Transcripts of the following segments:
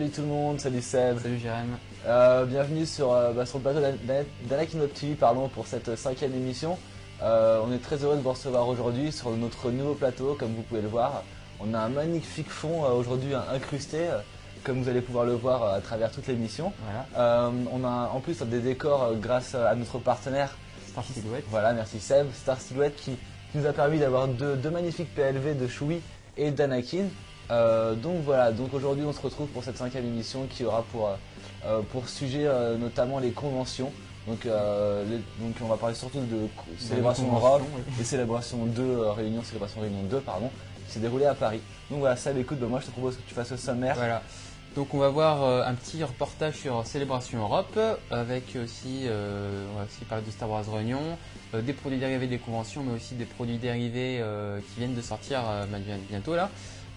Salut tout le monde, salut Seb. Salut Jérém. Euh, bienvenue sur, euh, bah, sur le plateau d'Anakin TV pardon, pour cette cinquième émission. Euh, on est très heureux de vous recevoir aujourd'hui sur notre nouveau plateau, comme vous pouvez le voir. On a un magnifique fond aujourd'hui incrusté, comme vous allez pouvoir le voir à travers toute l'émission. Voilà. on a en plus des décors grâce à notre partenaire. Star Silhouette. Voilà, merci Seb. Star Silhouette qui, nous a permis d'avoir deux, deux magnifiques PLV de Choui et d'Anakin. Euh, donc voilà, donc aujourd'hui on se retrouve pour cette cinquième émission qui aura pour, euh, euh, pour sujet notamment les conventions. Donc, donc on va parler surtout de célébration Europe et célébration 2, réunion, célébration réunion 2 pardon, qui s'est déroulée à Paris. Donc voilà, ça écoute, bah, moi je te propose que tu fasses le sommaire. Voilà. Donc on va voir un petit reportage sur Célébration Europe, avec aussi, on va aussi parler de Star Wars Réunion, des produits dérivés des conventions, mais aussi des produits dérivés qui viennent de sortir bientôt là.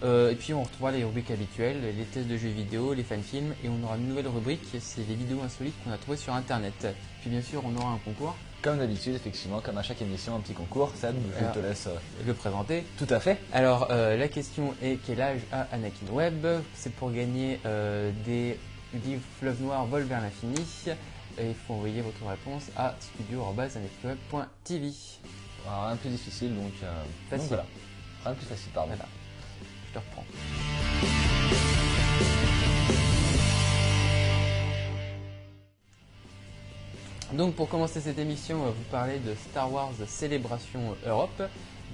Euh, et puis on retrouvera les rubriques habituelles, les tests de jeux vidéo, les fan-films, et on aura une nouvelle rubrique, c'est les vidéos insolites qu'on a trouvées sur internet. Puis bien sûr, on aura un concours. Comme d'habitude, effectivement, comme à chaque émission, un petit concours. Seb, je te laisse euh, le présenter. Tout à fait. Alors, euh, la question est quel âge a Anakin Webb? C'est pour gagner des livres Fleuve Noir Vol vers l'infini. Et il faut envoyer votre réponse à studio.anakinweb.tv. Rien de plus difficile, donc, facile. voilà. Rien de plus facile, pardon. Donc pour commencer cette émission, on va vous parler de Star Wars Célébration Europe.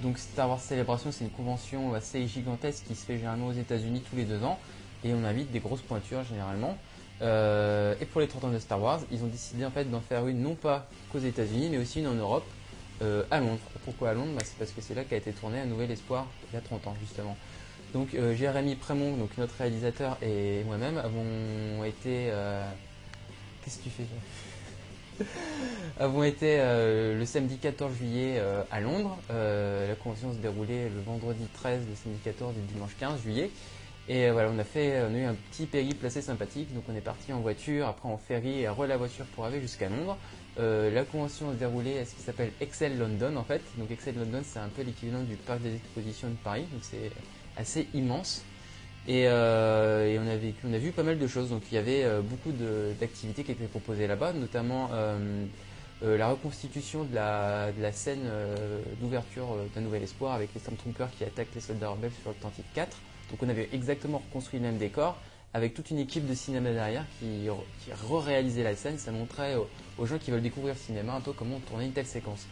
Donc Star Wars Célébration, c'est une convention assez gigantesque qui se fait généralement aux États-Unis tous les deux ans et on invite des grosses pointures généralement. Euh, et pour les 30 ans de Star Wars, ils ont décidé en fait d'en faire une non pas qu'aux États-Unis mais aussi une en Europe, euh, à Londres. Pourquoi à Londres bah, C'est parce que c'est là qu'a été tourné Un Nouvel Espoir il y a 30 ans justement. Donc euh, Jérémy Prémont, donc notre réalisateur et moi-même avons été. Euh, qu'est-ce que tu fais avons été euh, le samedi 14 juillet à Londres. la convention se déroulait le vendredi 13, le samedi 14 et le dimanche 15 juillet. Et voilà, on a fait, eu un petit périple assez sympathique. Donc on est parti en voiture, après en ferry et re la voiture pour arriver jusqu'à Londres. la convention se déroulait à ce qui s'appelle Excel London en fait. Donc Excel London, c'est un peu l'équivalent du parc des expositions de Paris. Donc c'est assez immense. Euh, et, on, a vécu, on a vu pas mal de choses. Donc il y avait euh, beaucoup d'activités qui étaient proposées là-bas, notamment euh, la reconstitution de la, scène d'ouverture d'un nouvel espoir avec les Stormtroopers qui attaquent les soldats rebelles sur le Tantive 4. Donc on avait exactement reconstruit le même décor avec toute une équipe de cinéma derrière qui, qui re-réalisait la scène. Ça montrait aux, aux, gens qui veulent découvrir le cinéma un peu comment tourner une telle séquence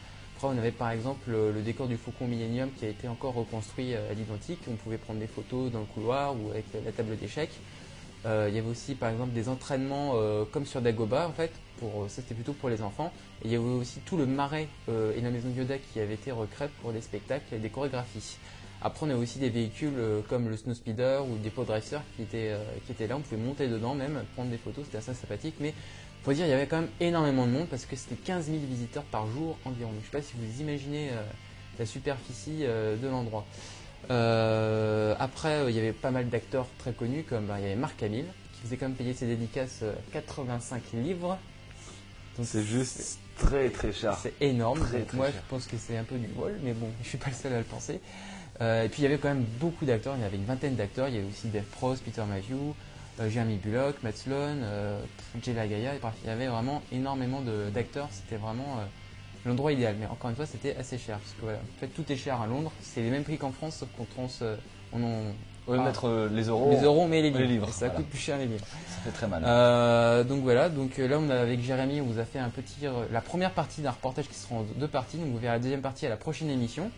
on avait par exemple le, décor du Faucon Millennium qui a été encore reconstruit euh, à l'identique. On pouvait prendre des photos dans le couloir ou avec la table d'échecs. Euh, il y avait aussi par exemple des entraînements euh, comme sur Dagoba en fait, pour, ça c'était plutôt pour les enfants. Et il y avait aussi tout le marais et la maison Yoda qui avait été recréé pour des spectacles et des chorégraphies. Après on a aussi des véhicules comme le Snow Speeder ou des Pod qui étaient, qui étaient là, on pouvait monter dedans même, prendre des photos, c'était assez sympathique. Faut dire, il y avait quand même énormément de monde parce que c'était 15 000 visiteurs par jour environ. je ne sais pas si vous imaginez euh, la superficie euh, de l'endroit. Euh, après, il y avait pas mal d'acteurs très connus comme bah, il y avait Marc Hamill qui faisait quand même payer ses dédicaces 85 livres. c'est juste très très cher. C'est énorme. moi, je pense que c'est un peu du vol, mais bon, je suis pas le seul à le penser. et puis il y avait quand même beaucoup d'acteurs. Il y avait une vingtaine d'acteurs. Il y avait aussi Dave Prost, Peter Mayhew, Jeremy Bullock, Matt Sloan, euh, Jella Gaia, il y avait vraiment énormément d'acteurs, c'était vraiment euh, l'endroit idéal. Mais encore une fois, c'était assez cher, parce que voilà, en fait, tout est cher à Londres, c'est les mêmes prix qu'en France, sauf qu'on trans, on en, on va mettre les euros. Les euros, mais les livres. ça coûte plus cher les livres. Ça fait très mal. donc voilà, donc là on a, avec Jérémy, on vous a fait un petit, la première partie d'un reportage qui sera en deux parties. Donc vous verrez la deuxième partie à la prochaine émission.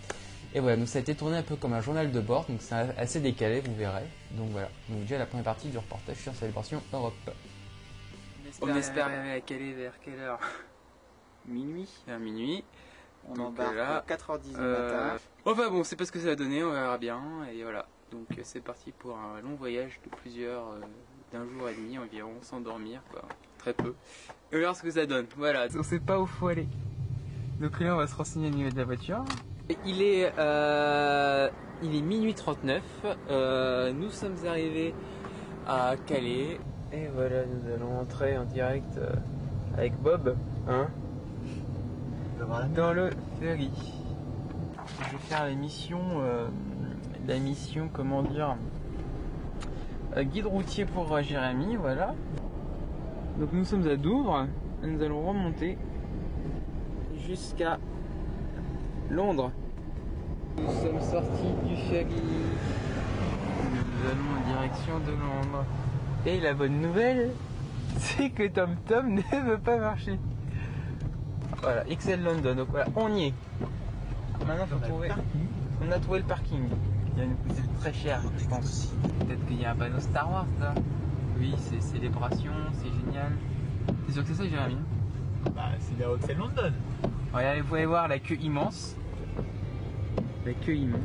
Et voilà, donc ça a été tourné un peu comme un journal de bord, donc c'est assez décalé, vous verrez. Donc voilà, donc déjà la première partie du reportage sur Célébration Europe. On espère, arriver à Calais vers quelle heure? Minuit. À minuit. On donc embarque à 4h10 du euh, matin. Enfin bon, c'est pas ce que ça va donner, on verra bien. Et voilà, donc c'est parti pour un long voyage de plusieurs, euh, d'un jour et demi environ, sans dormir, quoi. Très peu. Et on verra ce que ça donne. Voilà, on sait pas où faut aller. Donc là, on va se renseigner au niveau de la voiture. Il est, euh, il est minuit 39. Euh, nous sommes arrivés à Calais. Et voilà, nous allons entrer en direct euh, avec Bob. Hein dans le ferry. Je vais faire la mission, la mission, comment dire, guide routier pour Jérémy, voilà. Donc nous sommes à Douvres, nous allons remonter jusqu'à Londres. Nous sommes sortis du ferry. Nous allons en direction de Londres. Et la bonne nouvelle, c'est que Tom Tom ne veut pas marcher. Voilà, XL London, donc voilà, on y est. Maintenant, faut trouver. On a trouvé le parking. Il va nous coûter très cher, je pense. Peut-être qu'il y a un panneau Star Wars là. Oui, c'est célébration, c'est génial. C'est sûr que c'est ça, Jérémy? Bah, c'est la XL London. Regardez, vous pouvez voir la queue immense. La queue immense.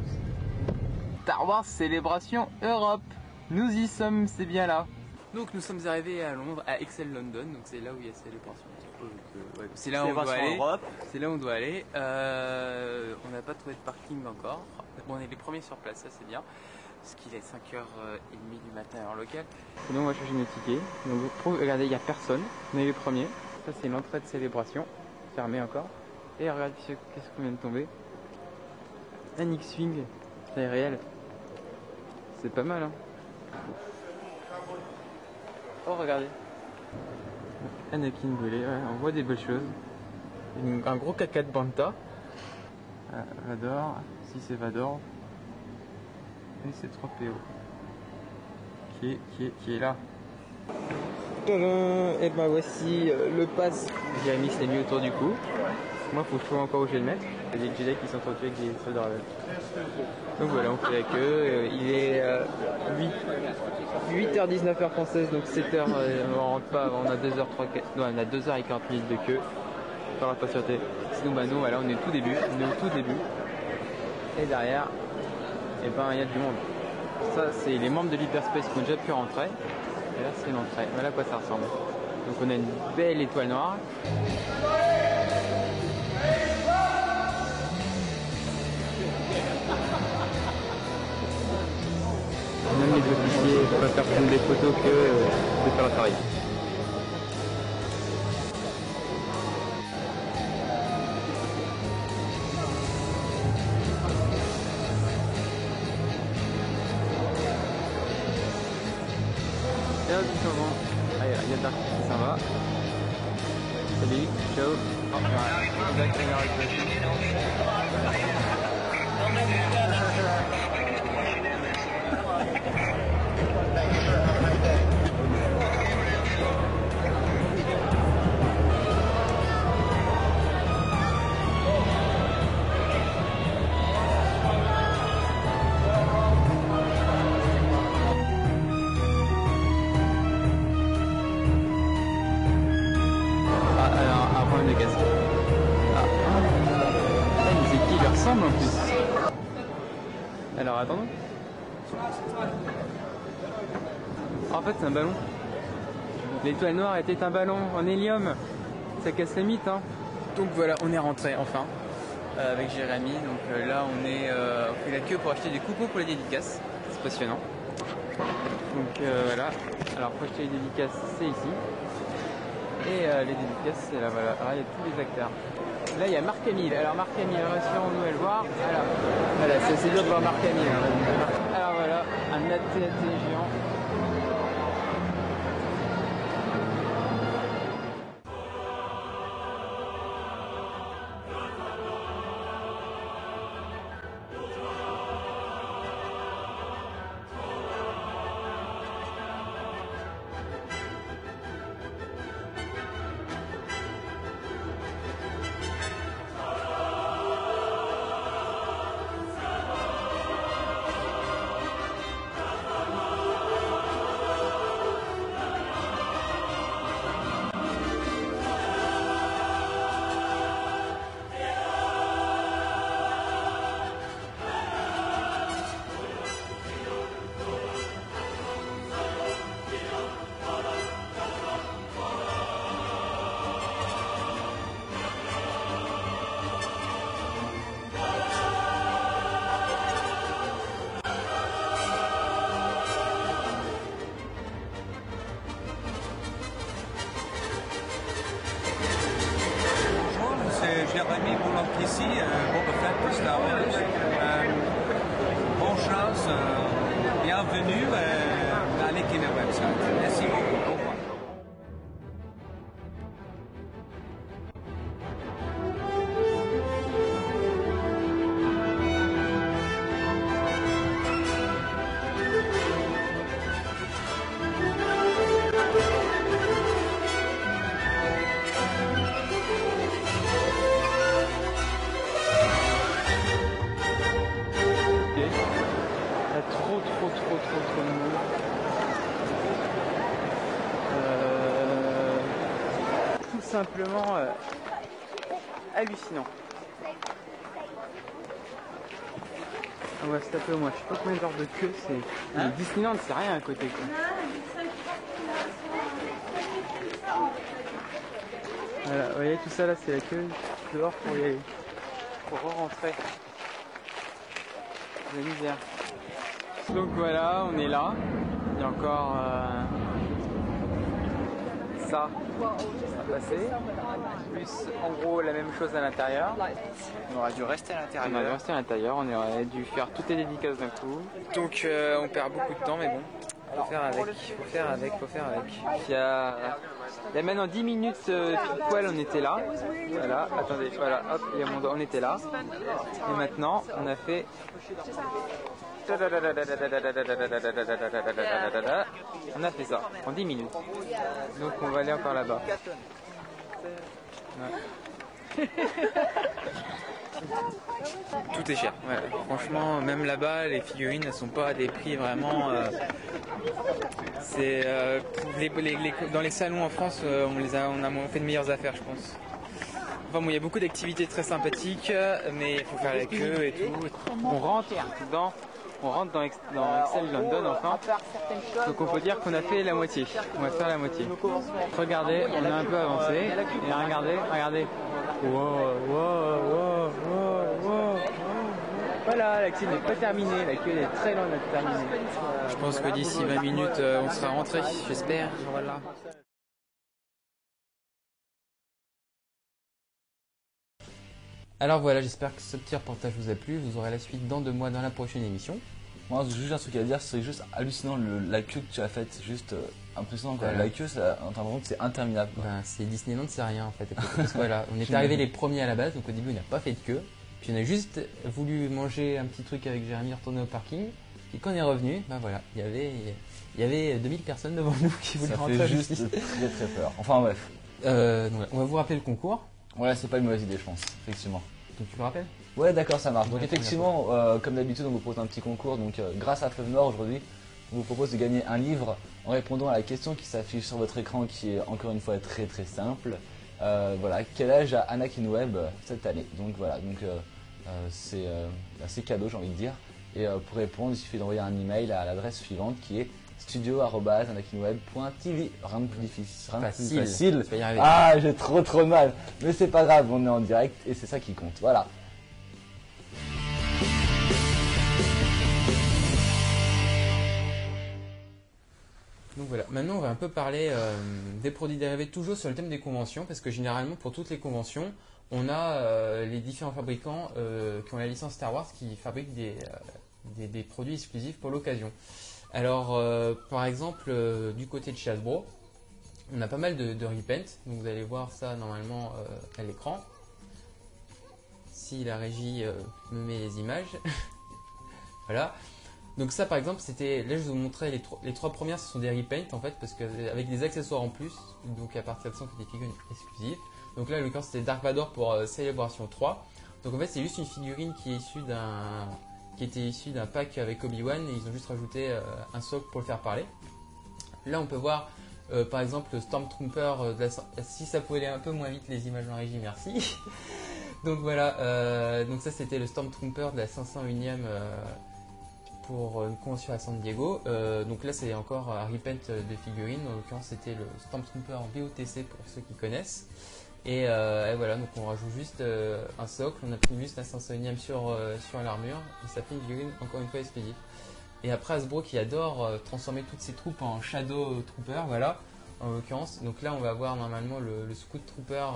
Star Wars Célébration Europe. Nous y sommes, c'est bien là. Donc nous sommes arrivés à Londres, à Excel London, donc c'est là où il y a célébration. c'est là où on doit aller. C'est là où on doit aller. Euh, on n'a pas trouvé de parking encore. Bon, on est les premiers sur place, ça c'est bien. Parce qu'il est 5h30 du matin en local. Et donc on va chercher nos tickets. Donc regardez, il n'y a personne. On est les premiers. Ça c'est l'entrée de célébration. Fermée encore. Et regardez qu'est-ce qu'on vient de tomber. Un X-Wing, c'est réel. C'est pas mal hein. Oh, regardez. Anakin brûlé, on voit des belles choses. un gros caca de Banta. Ah, Vador, si c'est Vador. Et c'est 3PO. Qui est, qui est, qui est là. Et ben voici euh, le pass. Jérémy s'est mis autour du cou. Moi, faut que je trouve encore où je vais le mettre. Il y a des Jedi qui sont entretués avec des soldats Donc voilà, on fait la queue. Euh, il est 8, h 19 h française, donc 7h, on rentre pas on a 2h, 3, non, on a 2h et 40 minutes de queue. Il faudra patienter. Sinon, bah nous, voilà, on est au tout début. On est au tout début. Et derrière, et eh ben, il y a du monde. Ça, c'est les membres de l'Hyperspace qui ont déjà pu rentrer. Et là, c'est l'entrée. Voilà à quoi ça ressemble. Donc on a une belle étoile noire. Même les officiers préfèrent prendre des photos que de faire le travail. Un ballon. L'étoile noire était un ballon en hélium. Ça casse les mythes hein. Donc voilà, on est rentré enfin euh, avec Jérémy. Donc euh, là on est euh, on fait la queue pour acheter des coupons pour les dédicaces. C'est passionnant. Donc voilà. Alors pour acheter les dédicaces c'est ici. Et les dédicaces c'est là voilà. Alors il y a tous les acteurs. Là, il y a Marc Camille. Alors, Marc Camille, rassurons-nous à le voir. Alors, voilà, c'est dur de voir Marc Camille. Hein. Alors voilà, un AT-AT géant. Boulogne ici, euh, Boba simplement euh, hallucinant. On va se taper au moins, je sais pas combien d'heures de queue c'est. Mais Disneyland, c'est rien à côté. Quoi. Voilà, vous voyez tout ça là, c'est la queue dehors pour y aller. Pour re-rentrer. La misère. Donc voilà, on est là. Il y a encore euh, ça passer. Plus en gros la même chose à l'intérieur. On aurait dû rester à On l'intérieur. aurait resté à l'intérieur, on aurait dû faire toutes les dédicaces d'un coup. Donc euh, on perd beaucoup de temps, mais bon, faut faire avec, faut faire avec, faut faire avec. Il y a, il y a maintenant 10 minutes euh, poil, on était là. Voilà, attendez, voilà, hop, il y a mon doigt, on était là. Et maintenant, on a fait. On a fait ça en 10 minutes. Donc on va aller encore là-bas. Ouais. Tout est cher. Ouais, franchement, même là-bas, les figurines ne sont pas à des prix vraiment. euh, c'est euh, les- les- les- dans les salons en France, euh, on les a, on a fait de meilleures affaires, je pense. Enfin bon, il y a beaucoup d'activités très sympathiques, mais il faut faire la queue et tout. On rentre dans, on rentre dans, dans Excel London enfin. Donc on peut dire qu'on a fait la moitié. On va faire la moitié. Regardez, on a un peu avancé. Et regardez, regardez. Wow, wow, wow, wow, wow. Voilà, la queue n'est pas terminée, la queue est très loin d'être terminée. Je pense que d'ici 20 minutes, euh, on sera rentré, j'espère. Voilà. Alors voilà, j'espère que ce petit reportage vous a plu. Vous aurez la suite dans deux mois dans la prochaine émission. Moi, j'ai juste un truc à dire, c'est juste hallucinant le- la queue que tu as faite, juste euh, impressionnant. Quoi. Voilà. La queue, ça, en termes de c'est interminable. Ben, c'est Disneyland, c'est rien en fait. Parce que voilà, on est arrivés les premiers à la base, donc au début on n'a pas fait de queue. Puis on a juste voulu manger un petit truc avec Jérémy, retourner au parking. Et quand on est revenu, ben voilà, il y avait, il y avait 2000 personnes devant nous qui voulaient Ça rentrer fait juste très très peur. Enfin bref. Euh, donc, on va vous rappeler le concours. Ouais, c'est pas une mauvaise idée, je pense, effectivement. Donc tu le rappelles? Ouais, d'accord, ça marche. Donc effectivement, euh, comme d'habitude, on vous propose un petit concours. Donc euh, grâce à Fleuve Nord aujourd'hui, on vous propose de gagner un livre en répondant à la question qui s'affiche sur votre écran, qui est encore une fois très très simple. Euh, voilà, quel âge a Anakin Webb cette année? Donc voilà, donc c'est assez cadeau, j'ai envie de dire. Et pour répondre, il suffit d'envoyer un email à l'adresse suivante qui est studio@anakinweb.tv. Rien de plus difficile, rien de plus Facile. Ah, j'ai trop trop mal. Mais c'est pas grave, on est en direct et c'est ça qui compte. Voilà. Donc voilà, maintenant on va un peu parler euh, des produits dérivés toujours sur le thème des conventions, parce que généralement pour toutes les conventions, on a euh, les différents fabricants euh, qui ont la licence Star Wars qui fabriquent des, des, des produits exclusifs pour l'occasion. Alors euh, par exemple euh, du côté de chez Hasbro, on a pas mal de, de donc vous allez voir ça normalement euh, à l'écran. Si la régie me met les images. voilà. Donc ça par exemple c'était là je vous montrais les, tro- les trois premières ce sont des repaint en fait parce que avec des accessoires en plus donc à partir de ça on fait des figurines exclusives. Donc là en l'occurrence c'était Dark Vador pour Célébration 3. Donc en fait c'est juste une figurine qui est issue d'un qui était issue d'un pack avec Obi-Wan et ils ont juste rajouté euh, un socle pour le faire parler. Là on peut voir euh, par exemple le Stormtrooper euh, de la si ça pouvait aller un peu moins vite les images en régie merci. donc voilà donc ça c'était le Stormtrooper de la 501ème euh, pour une convention à San Diego. Donc là, c'est encore un repaint de figurines. En l'occurrence, c'était le Stormtrooper en BOTC pour ceux qui connaissent. Et, euh, et voilà, donc on rajoute juste euh, un socle. On a pris juste un 501ème sur, euh, sur l'armure. Et ça fait une figurine encore une fois exclusive. Et après, Hasbro qui adore transformer toutes ses troupes en Shadow Trooper, voilà, en l'occurrence. Donc là, on va voir normalement le, Scout Trooper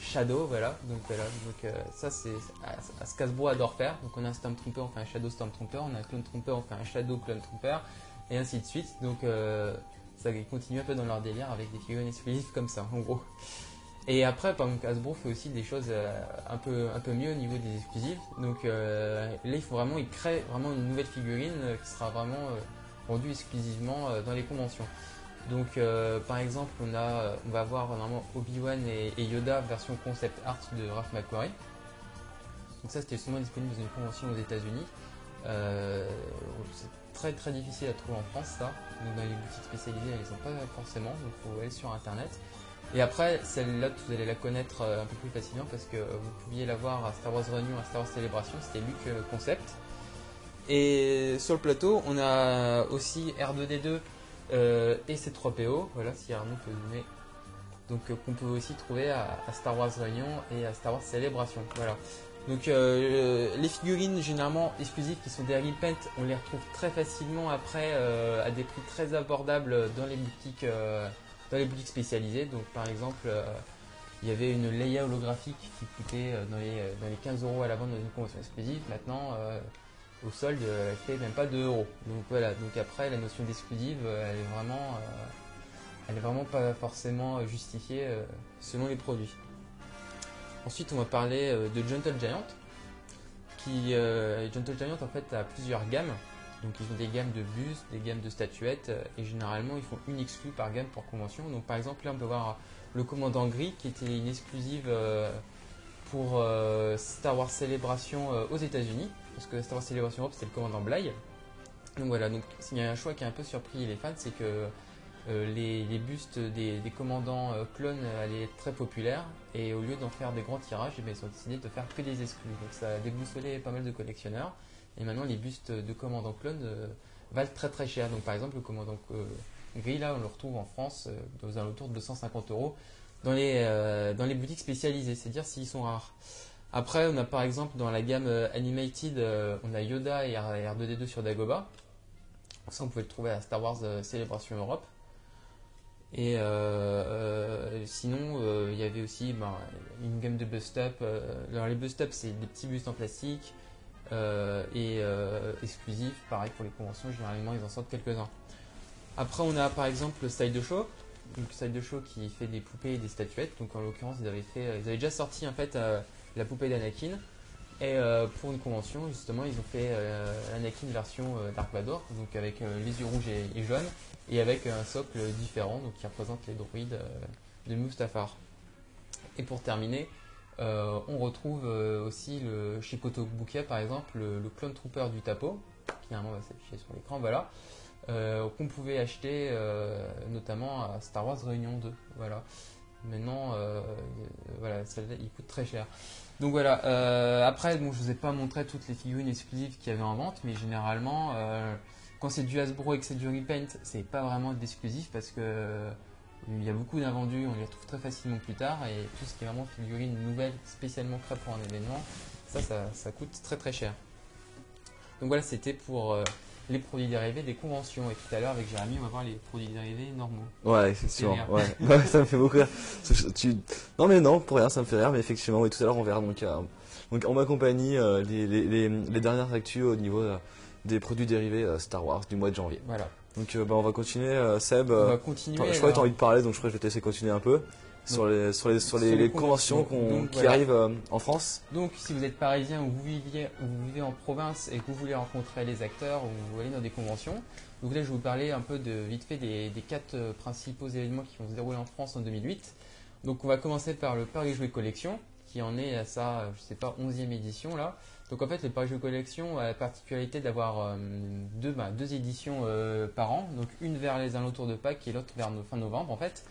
Shadow, voilà. Donc voilà, donc ça c'est ce qu'Hasbro adore faire. Donc on a un Stormtrooper, on fait un Shadow Stormtrooper, on a un Clone Trooper, on fait un Shadow Clone Trooper. et ainsi de suite. Donc ça continue un peu dans leur délire avec des figurines exclusives comme ça, en gros. Et après, par exemple, Hasbro fait aussi des choses euh, un, peu, un peu mieux au niveau des exclusives. Donc euh, là, il faut vraiment, il crée vraiment une nouvelle figurine euh, qui sera vraiment euh, vendue exclusivement dans les conventions. Donc par exemple, on, a, on va avoir normalement Obi-Wan et, Yoda version concept art de Ralph McQuarrie. Donc ça, c'était seulement disponible dans une convention aux États-Unis. C'est très très difficile à trouver en France ça. Donc dans les boutiques spécialisées, elles ne sont pas forcément, donc il faut aller sur internet. Et après, celle-là, vous allez la connaître euh, un peu plus facilement parce que vous pouviez la voir à Star Wars Réunion, à Star Wars Célébration, c'était Luc euh, Concept. Et sur le plateau, on a aussi R2D2 euh, et C3PO, voilà, si Arnaud peut zoomer. Donc euh, qu'on peut aussi trouver à, Star Wars Réunion et à Star Wars Célébration, voilà. Donc les figurines généralement exclusives qui sont des repaint, on les retrouve très facilement après à des prix très abordables dans les boutiques dans les boutiques spécialisées. Donc par exemple, euh, il y avait une Leia holographique qui coûtait euh, dans les, dans les 15 euros à la vente dans une convention exclusive. Maintenant, euh, au solde, euh, elle fait même pas 2 euros. Donc voilà. Donc après, la notion d'exclusive, euh, elle est vraiment, euh, vraiment pas forcément euh, justifiée euh, selon les produits. Ensuite, on va parler euh, de Gentle Giant, qui euh, Gentle Giant en fait a plusieurs gammes. Donc ils ont des gammes de bustes, des gammes de statuettes, euh, et généralement ils font une exclue par gamme pour convention. Donc par exemple là on peut voir le commandant gris qui était une exclusive euh, pour euh, Star Wars Célébration euh, aux États-Unis, parce que Star Wars Célébration Europe c'était le commandant Bly. Donc voilà, donc il y a un choix qui a un peu surpris les fans, c'est que les, bustes des, commandants clones allaient être très populaires et au lieu d'en faire des grands tirages, eh ils ont décidé de faire que des exclus. Donc ça a déboussolé pas mal de collectionneurs et maintenant les bustes de commandants clones euh, valent très très cher. Donc par exemple le commandant euh, gris là on le retrouve en France euh, aux alentours de 250 euros dans les, euh, dans les boutiques spécialisées, c'est-à-dire s'ils sont rares. Après on a par exemple dans la gamme Animated, on a Yoda et R- R2D2 sur Dagobah. Ça on pouvait le trouver à Star Wars Célébration Europe. Et sinon, il y avait aussi ben, une gamme de bust-up. alors les bust-up, c'est des petits bustes en plastique et euh, exclusifs. Pareil pour les conventions, généralement ils en sortent quelques-uns. Après, on a par exemple le Style de Show. Donc Style de Show qui fait des poupées et des statuettes. Donc en l'occurrence, ils avaient fait, ils avaient déjà sorti en fait euh, la poupée d'Anakin. Et euh, pour une convention, justement, ils ont fait euh, Anakin version euh, Dark Vador, donc avec euh, les yeux rouges et, et jaunes, et avec un socle différent, donc qui représente les droïdes euh, de Mustafar. Et pour terminer, euh, on retrouve euh, aussi le chez Bouquet, par exemple, le, Clone Trooper du Tapo, qui normalement va s'afficher sur l'écran, voilà, euh, qu'on pouvait acheter notamment à Star Wars Réunion 2, voilà. Maintenant, voilà, il coûte très cher. Donc voilà, après, bon, je vous ai pas montré toutes les figurines exclusives qu'il y avait en vente, mais généralement, quand c'est du Hasbro et que c'est du repaint, c'est pas vraiment d'exclusif parce que il y a beaucoup d'invendus, on les retrouve très facilement plus tard, et tout ce qui est vraiment figurine nouvelle, spécialement prêt pour un événement, ça, ça, ça coûte très très cher. Donc voilà, c'était pour euh, les produits dérivés des conventions, et tout à l'heure avec Jérémy, on va voir les produits dérivés normaux. Ouais, effectivement. Ouais. Ça me fait beaucoup rire. Tu- Non mais non, pour rien, ça me fait rire, mais effectivement, oui, tout à l'heure on verra donc, euh, donc en ma compagnie euh, les, les, les, les dernières actus au niveau euh, des produits dérivés Star Wars du mois de janvier. Voilà. Donc euh, bah, on va continuer, euh, Seb. On euh, va continuer. je crois que tu as envie de parler, donc je crois que je vais te laisser continuer un peu sur les sur les sur les, Sur les les conventions Donc, qui voilà. arrivent euh, en France. Donc, si vous êtes parisien ou vous vivez, ou vous vivez en province et que vous voulez rencontrer les acteurs ou vous allez dans des conventions, donc là, je vais vous parler un peu de vite fait des, des quatre principaux événements qui vont se dérouler en France en 2008. Donc, on va commencer par le Paris Jouet Collection, qui en est à sa, je sais pas, 11e édition là. Donc, en fait, le Paris Jouet Collection a la particularité d'avoir euh, deux, bah, deux éditions euh, par an, donc une vers les alentours de Pâques et l'autre vers fin novembre en fait.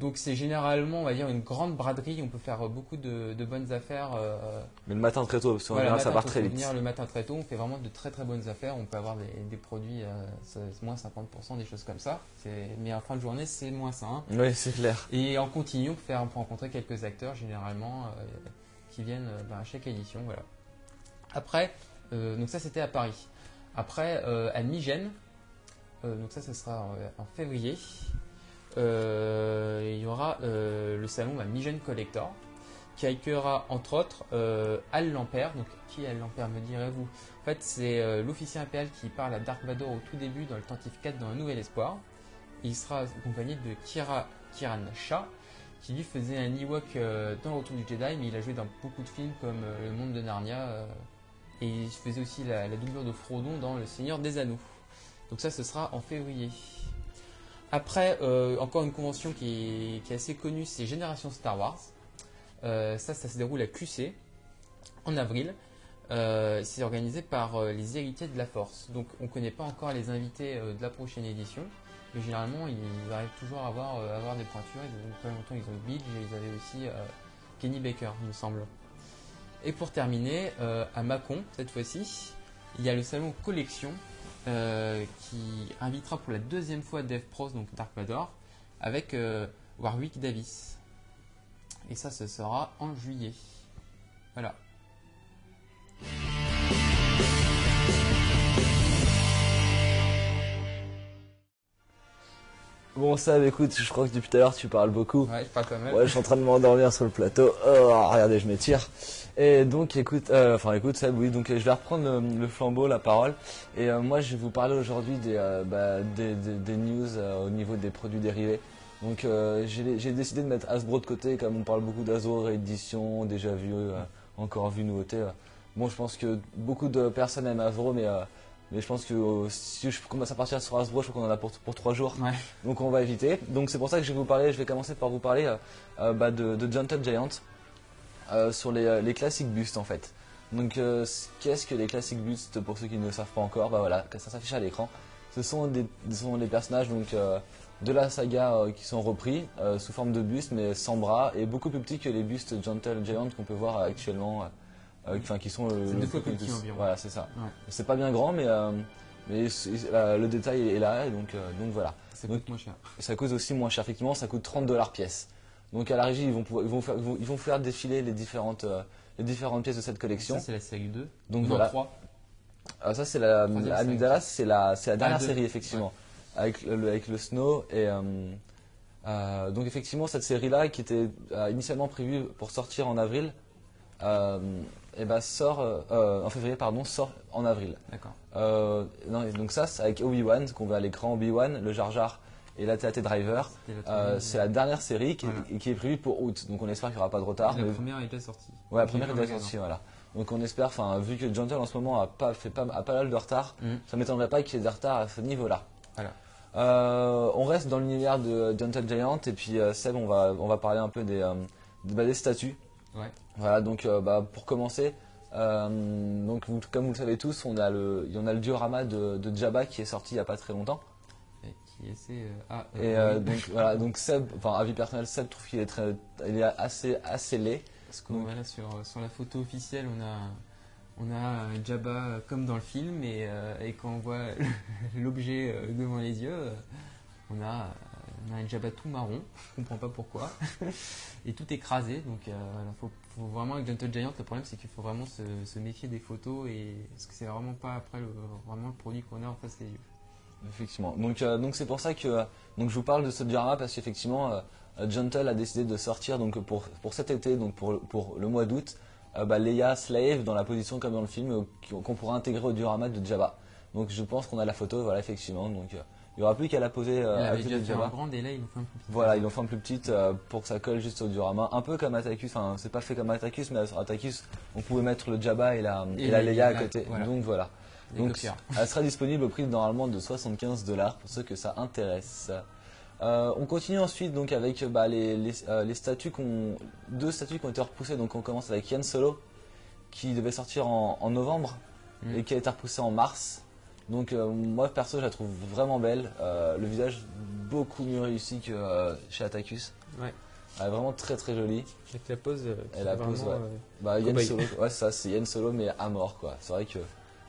Donc c'est généralement, on va dire, une grande braderie. On peut faire beaucoup de, de bonnes affaires. euh, Mais le matin très tôt, parce qu'en général ça part très vite. venir le matin très tôt. On fait vraiment de très très bonnes affaires. On peut avoir des, des produits euh, moins 50%, des choses comme ça. Mais en fin de journée, c'est moins ça. hein. Oui, c'est clair. Et en continu, on peut, faire, on peut rencontrer quelques acteurs généralement euh, qui viennent ben, à chaque édition. Voilà. Après, euh, donc ça c'était à Paris. Après, euh, à Migène, euh, donc ça, ce sera en, février, il y aura le salon Migène Collector, qui accueillera entre autres Al Lampert. Donc, qui est Al Lampert, me direz-vous? En fait, c'est l'officier impérial qui parle à Dark Vador au tout début dans le Tentif 4 dans Un Nouvel Espoir. Il sera accompagné de Kira Kiran Shah, qui lui faisait un Ewok dans le Retour du Jedi, mais il a joué dans beaucoup de films comme Le Monde de Narnia. Et il faisait aussi la, doublure de Frodon dans Le Seigneur des Anneaux. Donc ça, ce sera en février. Après, euh, encore une convention qui est, assez connue, c'est Génération Star Wars. Euh, ça, ça se déroule à QC en avril. Euh, c'est organisé par les héritiers de la Force. Donc on ne connaît pas encore les invités de la prochaine édition. Mais généralement, ils arrivent toujours à avoir, à avoir des pointures. Ils pas longtemps, ils ont et ils avaient aussi Kenny Baker, il me semble. Et pour terminer, euh, à Mâcon, cette fois-ci, il y a le salon Collection euh, qui invitera pour la deuxième fois Dev Pros, donc Dark Vador, avec euh, Warwick Davis. Et ça, ce sera en juillet. Voilà. Bon, Sam, écoute, je crois que depuis tout à l'heure tu parles beaucoup. Ouais, pas pas mal. Ouais, je suis en train de m'endormir sur le plateau. Oh, regardez, je m'étire. Et donc, écoute, euh, enfin, écoute, Seb, oui, donc euh, je vais reprendre le, le flambeau, la parole. Et euh, moi, je vais vous parler aujourd'hui des, euh, bah, des, des- des news au niveau des produits dérivés. Donc, j'ai décidé de mettre Hasbro de côté, comme on parle beaucoup d'Azo, réédition, déjà vu, encore vu, nouveauté. Bon, je pense que beaucoup de personnes aiment Hasbro, mais, mais je pense que si je commence à partir sur Hasbro, je crois qu'on en a pour, pour trois jours. Ouais. Donc on va éviter. Donc c'est pour ça que je vais vous parler, je vais commencer par vous parler bah, de, de Gentle Giant sur les, euh, les classiques bustes en fait. Donc euh, qu'est-ce que les classiques bustes pour ceux qui ne le savent pas encore? Bah voilà, ça s'affiche à l'écran. Ce sont des ce sont les personnages donc euh, de la saga euh, qui sont repris euh, sous forme de bustes mais sans bras et beaucoup plus petits que les bustes Gentle Giant qu'on peut voir actuellement. euh, euh, qui sont euh, deux fois plus plus petit tous. environ. Voilà, c'est ça. Ouais. C'est pas bien grand, mais euh, mais euh, le détail est là, et donc euh, donc voilà. Ça Donc- coûte moins cher. Ça coûte aussi moins cher, effectivement, ça coûte 30 dollars pièce. Donc à la régie, ils vont, pouvoir- ils vont, faire, ils vont- ils vont faire défiler les différentes, euh, les différentes pièces de cette collection. Ça, c'est la série 2. Donc non, voilà. 3. Ah, ça c'est la, Troisième la série. Amygdala, c'est la, la dernière deux. série effectivement, avec le, avec le Snow et euh, euh, donc effectivement cette série-là qui était initialement prévue pour sortir en avril, et ben sort en février pardon sort en avril. D'accord. Donc ça c'est avec Obi-Wan qu'on voit à l'écran Obi-Wan, le Jar Jar et la TAT Driver. Euh, c'est la dernière série qui, est- Voilà. qui est prévue pour août, donc on espère qu'il n'y aura pas de retard. La mais- première est déjà sortie. Ouais, la première est déjà sortie, voilà. Donc on espère, enfin, vu que Gentle en ce moment a pas fait pas, a pas mal de retard, Mhm. ça m'étonnerait pas qu'il y ait des retards à ce niveau-là. Voilà. Euh, on reste dans l'univers de Gentle Giant et puis euh, Seb, on va, on va parler un peu des, euh, des, bah, des statues. Ouais. Voilà, donc euh, bah, pour commencer, euh, donc vous- comme vous le savez tous, on a le, il y en a le diorama de, de Jabba qui est sorti il y a pas très longtemps. Et qui est assez. euh, ah, euh, Et euh, oui. donc voilà, donc Seb, enfin avis personnel, Seb trouve qu'il est très, il est assez, assez laid. Parce que voilà, sur, sur la photo officielle, on a, on a un Jabba comme dans le film, et, euh, et quand on voit l'objet devant les yeux, on a, on a un Jabba tout marron, je comprends pas pourquoi, et tout écrasé. Donc euh, faut vraiment avec Gentle Giant, le problème c'est qu'il faut vraiment se, se méfier des photos, et parce que c'est vraiment pas après le, vraiment le produit qu'on a en face des yeux. Effectivement. Donc euh, donc c'est pour ça que euh, donc je vous parle de ce diorama parce qu'effectivement euh, euh, Gentle a décidé de sortir donc pour pour cet été donc pour pour le mois d'août bah, Leia Slave dans la position comme dans le film qu'on pourra intégrer au diorama de Jabba. Donc je pense qu'on a la photo voilà effectivement donc il y aura plus qu'à la poser à côté de Jabba. grande, et là ils l'ont fait un peu plus Voilà, ils l'ont fait un plus petite pour que ça colle juste au diorama, un peu comme Atticus, enfin c'est pas fait comme Atticus mais sur Atticus on pouvait mettre le Jabba et la et, Et la Leia à côté. voilà. Donc voilà. Donc, elle sera disponible au prix normalement de 75 dollars pour ceux que ça intéresse. Euh, on continue ensuite donc avec bah, les, les, euh, les statues deux statues qui ont été repoussées. Donc on commence avec Yann Solo qui devait sortir en, en novembre Mm. et qui a été repoussée en mars. Donc euh, moi perso je la trouve vraiment belle. Le visage beaucoup mieux réussi que chez. Ouais. Elle est vraiment très très jolie. Avec la pose. Et la pose, ouais. Bah, Yann. Solo, ouais, ça, c'est Yann Solo, mais à mort, quoi. C'est vrai que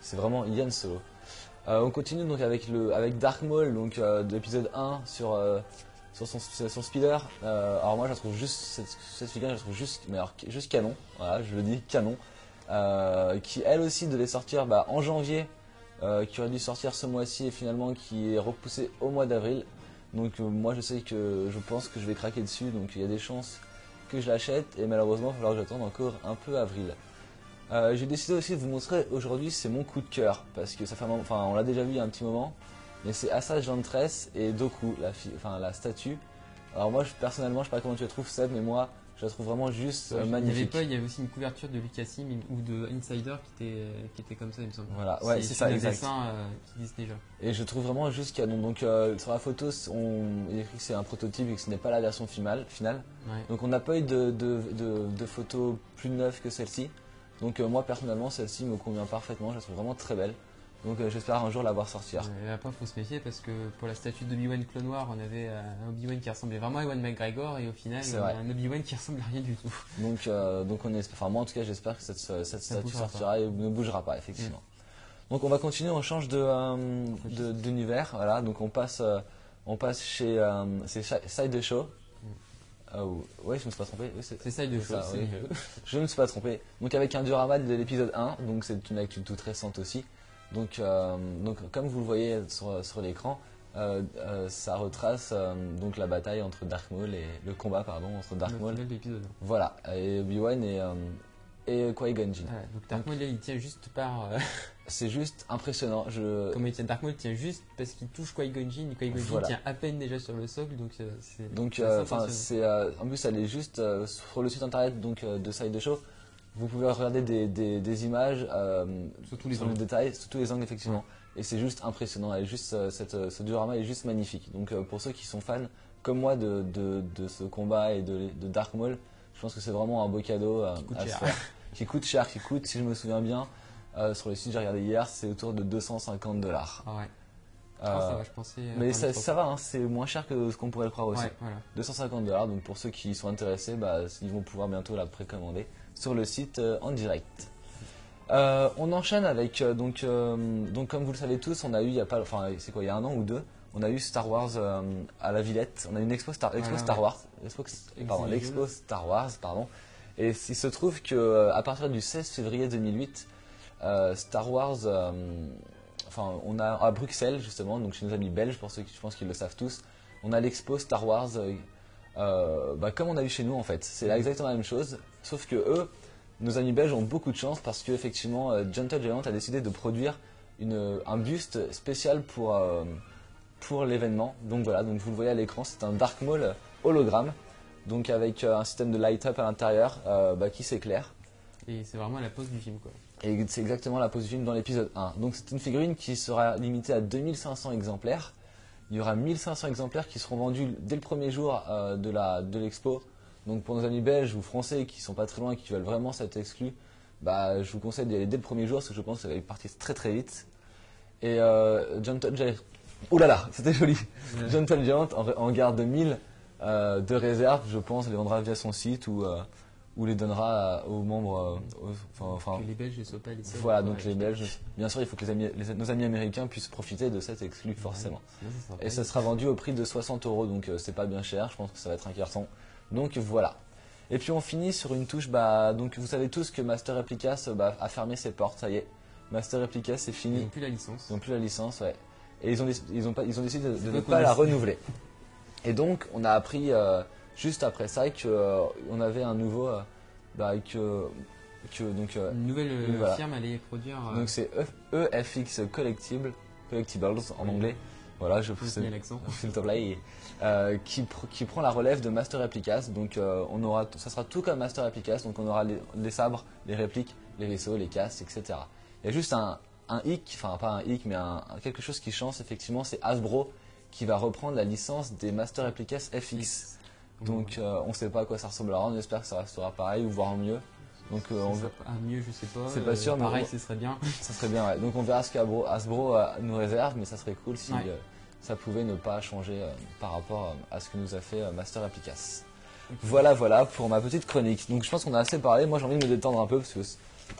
c'est vraiment Yann Solo. Euh, on continue donc avec, le, avec Dark Maul, donc euh, de l'épisode 1 sur, euh, sur son, son speeder. Alors, moi, je trouve juste, cette, cette figure, je trouve juste, mais alors, juste canon. Voilà, je le dis, canon. Qui elle aussi devait sortir bah, en janvier, qui aurait dû sortir ce mois-ci et finalement qui est repoussé au mois d'avril. Donc, moi, je sais que je pense que je vais craquer dessus, donc il y a des chances que je l'achète et malheureusement, il va falloir que j'attende encore un peu avril. Euh, J'ai décidé aussi de vous montrer aujourd'hui, c'est mon coup de cœur parce que ça fait un moment, enfin on l'a déjà vu il y a un petit moment, mais c'est Assage Ventress et Doku, la, fi- enfin, la statue. Alors moi, je, personnellement, je sais pas comment tu la trouves, Seb, mais moi, je la trouve vraiment juste euh, Il y avait magnifique. pas, il y avait aussi une couverture de Lucassim ou de Insider qui était, qui était comme ça, il me semble. Voilà, ouais, c'est ça, des exact. dessins euh, qui disent déjà. Et je trouve vraiment juste canon. Donc euh, sur la photo, on, il est écrit que c'est un prototype et que ce n'est pas la version finale. finale. Ouais. Donc on n'a pas eu de, de, de- de photos plus neuves que celle-ci. Donc euh, moi personnellement, celle-ci me convient parfaitement. Je la trouve vraiment très belle. Donc euh, j'espère un jour la voir sortir. Et après, faut se méfier parce que pour la statue d'Obi-Wan Clone Noir, on avait euh, un Obi-Wan qui ressemblait vraiment à Ewan McGregor et au final, on a un Obi-Wan qui ressemble à rien du tout. Donc, euh, donc on espère, enfin moi en tout cas j'espère que cette, cette statue sortira et ne bougera pas effectivement. Donc on va continuer, on change de, euh, de- d'univers, voilà. Donc on passe, euh, on passe chez, euh, Side Show. Euh, ouais, je me suis pas trompé. Oui, C'est ça mieux. Je ne me suis pas trompé. Donc avec un diorama de l'épisode 1, donc c'est une actu toute récente aussi. Donc, euh, donc comme vous le voyez sur, sur l'écran, euh, euh, ça retrace donc la bataille entre Dark Maul et le combat pardon entre Dark Maul. Voilà, et Obi-Wan et, euh, et Qui-Gon Jinn. Voilà, donc Dark Maul, il tient juste par. euh, C'est juste impressionnant. Je... comment il tient Dark Maul tient juste parce qu'il touche Jinn et Qui-Gon Jinn Voilà. tient à peine déjà sur le socle, donc euh, c'est. Donc, euh, enfin, c'est euh, en plus, elle est juste euh, sur le site internet donc euh, de Side Show. Vous pouvez regarder des, des, des images euh, Sur tous les le angles. détail, tous les angles effectivement. Et c'est juste impressionnant. Elle est juste, euh, cette, euh, ce diorama est juste magnifique. Donc, euh, pour ceux qui sont fans comme moi de, de, de ce combat et de, de Dark Maul, pense que c'est vraiment un beau cadeau euh, coûte à se cher. faire. qui coûte cher, qui coûte, si je me souviens bien, euh, sur le site j'ai regardé hier, c'est autour de 250 dollars. Ah ouais. Ah, ça va, je pensais. euh, mais ça, va, hein, c'est moins cher que ce qu'on pourrait le croire aussi. Ouais, voilà. 250 dollars, donc pour ceux qui sont intéressés, bah, ils vont pouvoir bientôt la précommander sur le site euh, en direct. Euh, on enchaîne avec, euh, donc, euh, donc comme vous le savez tous, on a eu il y a pas, enfin c'est quoi, il y a un an ou deux, on a eu Star Wars euh, à la Villette, on a eu une expo Star, expo Voilà, Star. Wars, expo, pardon, l'expo Star Wars, pardon. Et il se trouve que euh, à partir du 16 février 2008, euh, Star Wars, euh, enfin on a à Bruxelles justement, donc chez nos amis belges, pour ceux qui je pense qu'ils le savent tous, on a l'expo Star Wars, bah, comme on a eu chez nous en fait. C'est exactement la même chose, sauf que eux, nos amis belges ont beaucoup de chance parce qu'effectivement, euh, Gentle Giant a décidé de produire une, un buste spécial pour, pour l'événement. Donc voilà, donc vous le voyez à l'écran, c'est un Dark Maul hologramme, donc avec euh, un système de light-up à l'intérieur euh, bah, qui s'éclaire. Et c'est vraiment la pose du film, quoi. Et c'est exactement la pose du film dans l'épisode 1. Donc c'est une figurine qui sera limitée à 2500 exemplaires. Il y aura 1500 exemplaires qui seront vendus dès le premier jour euh, de la de l'expo. Donc pour nos amis belges ou français qui sont pas très loin et qui veulent vraiment cet exclu, bah, je vous conseille d'y aller dès le premier jour parce que je pense que ça va partir très très vite. Et euh, Gentle Giant, oh là là, c'était joli. Gentle Giant en, en garde 1000 euh, de réserve, je pense, les vendra via son site ou, euh, ou les donnera à- aux membres. euh, aux- enfin, enfin, Que les Belges ne soient pas les seuls. voilà, donc les. Belges, bien sûr, il faut que les amis- les- nos amis américains puissent profiter de cet exclu forcément. Et ça sera vendu au prix de 60 euros, donc euh, c'est pas bien cher, je pense que ça va être un carton. Donc voilà. Et puis on finit sur une touche, bah, donc vous savez tous que Master Replicas euh, bah, a fermé ses portes, ça y est. Master Replicas c'est Ils fini, n'ont plus la licence. ils n'ont plus la licence, ouais. Et ils ont, déc- ils ont, pas, ils ont décidé de, ne pas la a- renouveler. Et donc on a appris euh, juste après ça qu'on avait un nouveau, euh, bah, que, que donc euh, Une nouvelle euh, Voilà. firme allait produire. euh, donc c'est E- EFX Collectible, Collectibles en Oui. anglais. Voilà, je pousse l'accent. Euh, qui, pr- qui prend la relève de Master Replicas. Donc euh, on aura, ça sera tout comme Master Replicas. Donc on aura les, les sabres, les répliques, les vaisseaux, les casques, etc. Il y a juste un, un hic, enfin pas un hic, mais un, quelque chose qui change effectivement, c'est Hasbro qui va reprendre la licence des Master Replicas FX. Donc euh, on ne sait pas à quoi ça ressemblera. On espère que ça restera pareil ou voire mieux. Donc euh, on Ça pas- ah, mieux, je sais pas. C'est pas sûr, mais Pareil, ce serait bien. ça serait bien, ouais. Donc on verra ce qu'Hasbro Hasbro, euh, nous réserve, mais ça serait cool si Ouais. euh, ça pouvait ne pas changer euh, par rapport euh, à ce que nous a fait euh, Master Applicas. Voilà, voilà pour ma petite chronique. Donc je pense qu'on a assez parlé. Moi j'ai envie de me détendre un peu parce que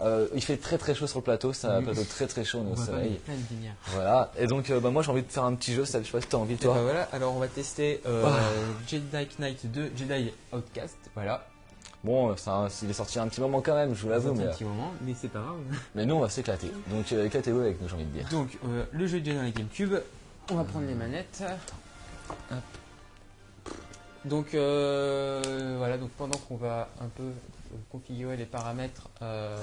euh, il fait très très chaud sur le plateau. C'est un plateau très très chaud, on est On au soleil. mettre plein de lumière. Voilà. Et donc euh, bah, moi j'ai envie de faire un petit jeu. Ça, je sais pas si tu as envie toi. bah voilà, alors on va tester euh, Ah. Jedi Knight 2, Jedi Outcast. Voilà. Bon, ça, il est sorti un petit moment quand même, je vous l'avoue, mais, un petit moment, mais c'est pas grave. mais nous on va s'éclater. Donc éclatez-vous avec nous, j'ai envie de dire. Donc, le jeu dans la GameCube. On va prendre les manettes. Donc euh, voilà, donc pendant qu'on va un peu configurer les paramètres, euh,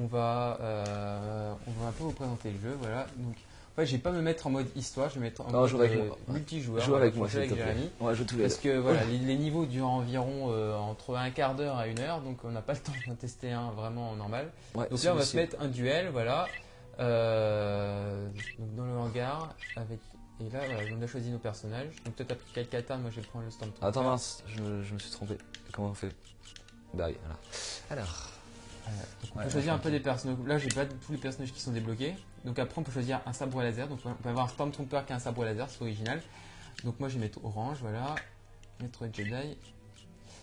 on va euh, on va un peu vous présenter le jeu. Voilà. Donc en fait, je vais pas me mettre en mode histoire, je vais mettre en Non, mode avec euh, multijoueur. Joue avec moi, s'il te avec plaît. Jérémy. On va jouer tous les Parce que voilà, les, les niveaux durent environ euh, entre un quart d'heure à une heure, donc on n'a pas le temps d'en tester un vraiment normal. Ouais, Donc là, on va se mettre un duel, voilà, euh, donc dans le hangar avec. Et là, voilà, on a choisi nos personnages. Donc toi, t'as pris Calcata, moi je vais prendre le Stormtrooper. Attends, mince, je me suis trompé. Comment on fait? Bah oui, voilà. Alors. Donc on Ouais, peut choisir un peu des personnages. Là, j'ai pas tous les personnages qui sont débloqués. Donc après, on peut choisir un sabre laser. Donc on peut avoir un Stormtrooper qui a un sabre laser, c'est original. Donc moi, je vais mettre orange, voilà. Mettre Jedi.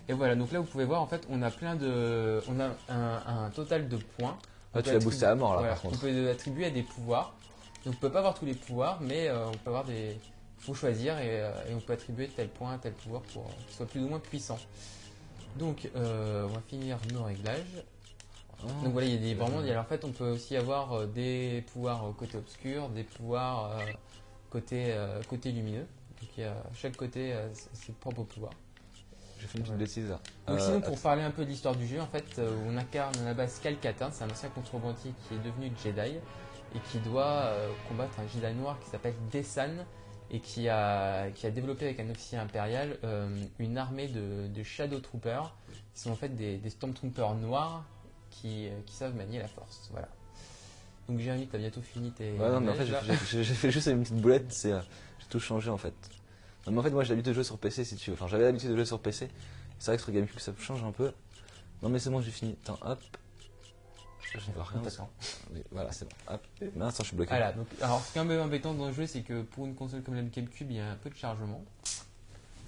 Et voilà, donc là, vous pouvez voir, en fait, on a plein de. On a un, un total de points. Ah, On tu peut l'as boosté à mort là Voilà, par on contre. peut attribuer à des pouvoirs. Donc on peut pas avoir tous les pouvoirs, mais euh, on peut avoir des. Il faut choisir et, euh, et on peut attribuer tel point, tel pouvoir pour euh, qu'il soit plus ou moins puissant. Donc euh, on va finir nos réglages. Oh. Donc voilà, il y a des vraiment. il y a- en fait, on peut aussi avoir euh, des pouvoirs euh, côté obscur, des pouvoirs côté côté lumineux. Donc il y a chaque côté euh, ses propres pouvoirs. J'ai fait une petite bêtise là. Donc sinon, pour parler un peu de l'histoire du jeu, en fait, on incarne à la base c'est un ancien contrebandier qui est devenu Jedi et qui doit combattre un Jedi noir qui s'appelle Dessan et qui a, qui a développé avec un officier impérial euh, une armée de, de Shadow Troopers qui sont en fait des, des Stormtroopers noirs qui, euh, qui savent manier la force. Voilà. Donc Jérémy, t'as bientôt fini tes. Ouais, non, mais en fait, j'ai fait juste une petite boulette, c'est, euh, j'ai tout changé en fait. Non, mais en fait, moi j'ai l'habitude de jouer sur PC si tu veux. Enfin, j'avais l'habitude de jouer sur PC. C'est vrai que sur GameCube ça change un peu. Non, mais c'est bon, j'ai fini. Attends, hop. Je ne vois rien. D'accord. Oui, Voilà, c'est bon. Hop. Mais l'instant, je suis bloqué. Voilà, donc, alors ce qui est un peu embêtant dans le jeu, c'est que pour une console comme la GameCube, il y a un peu de chargement.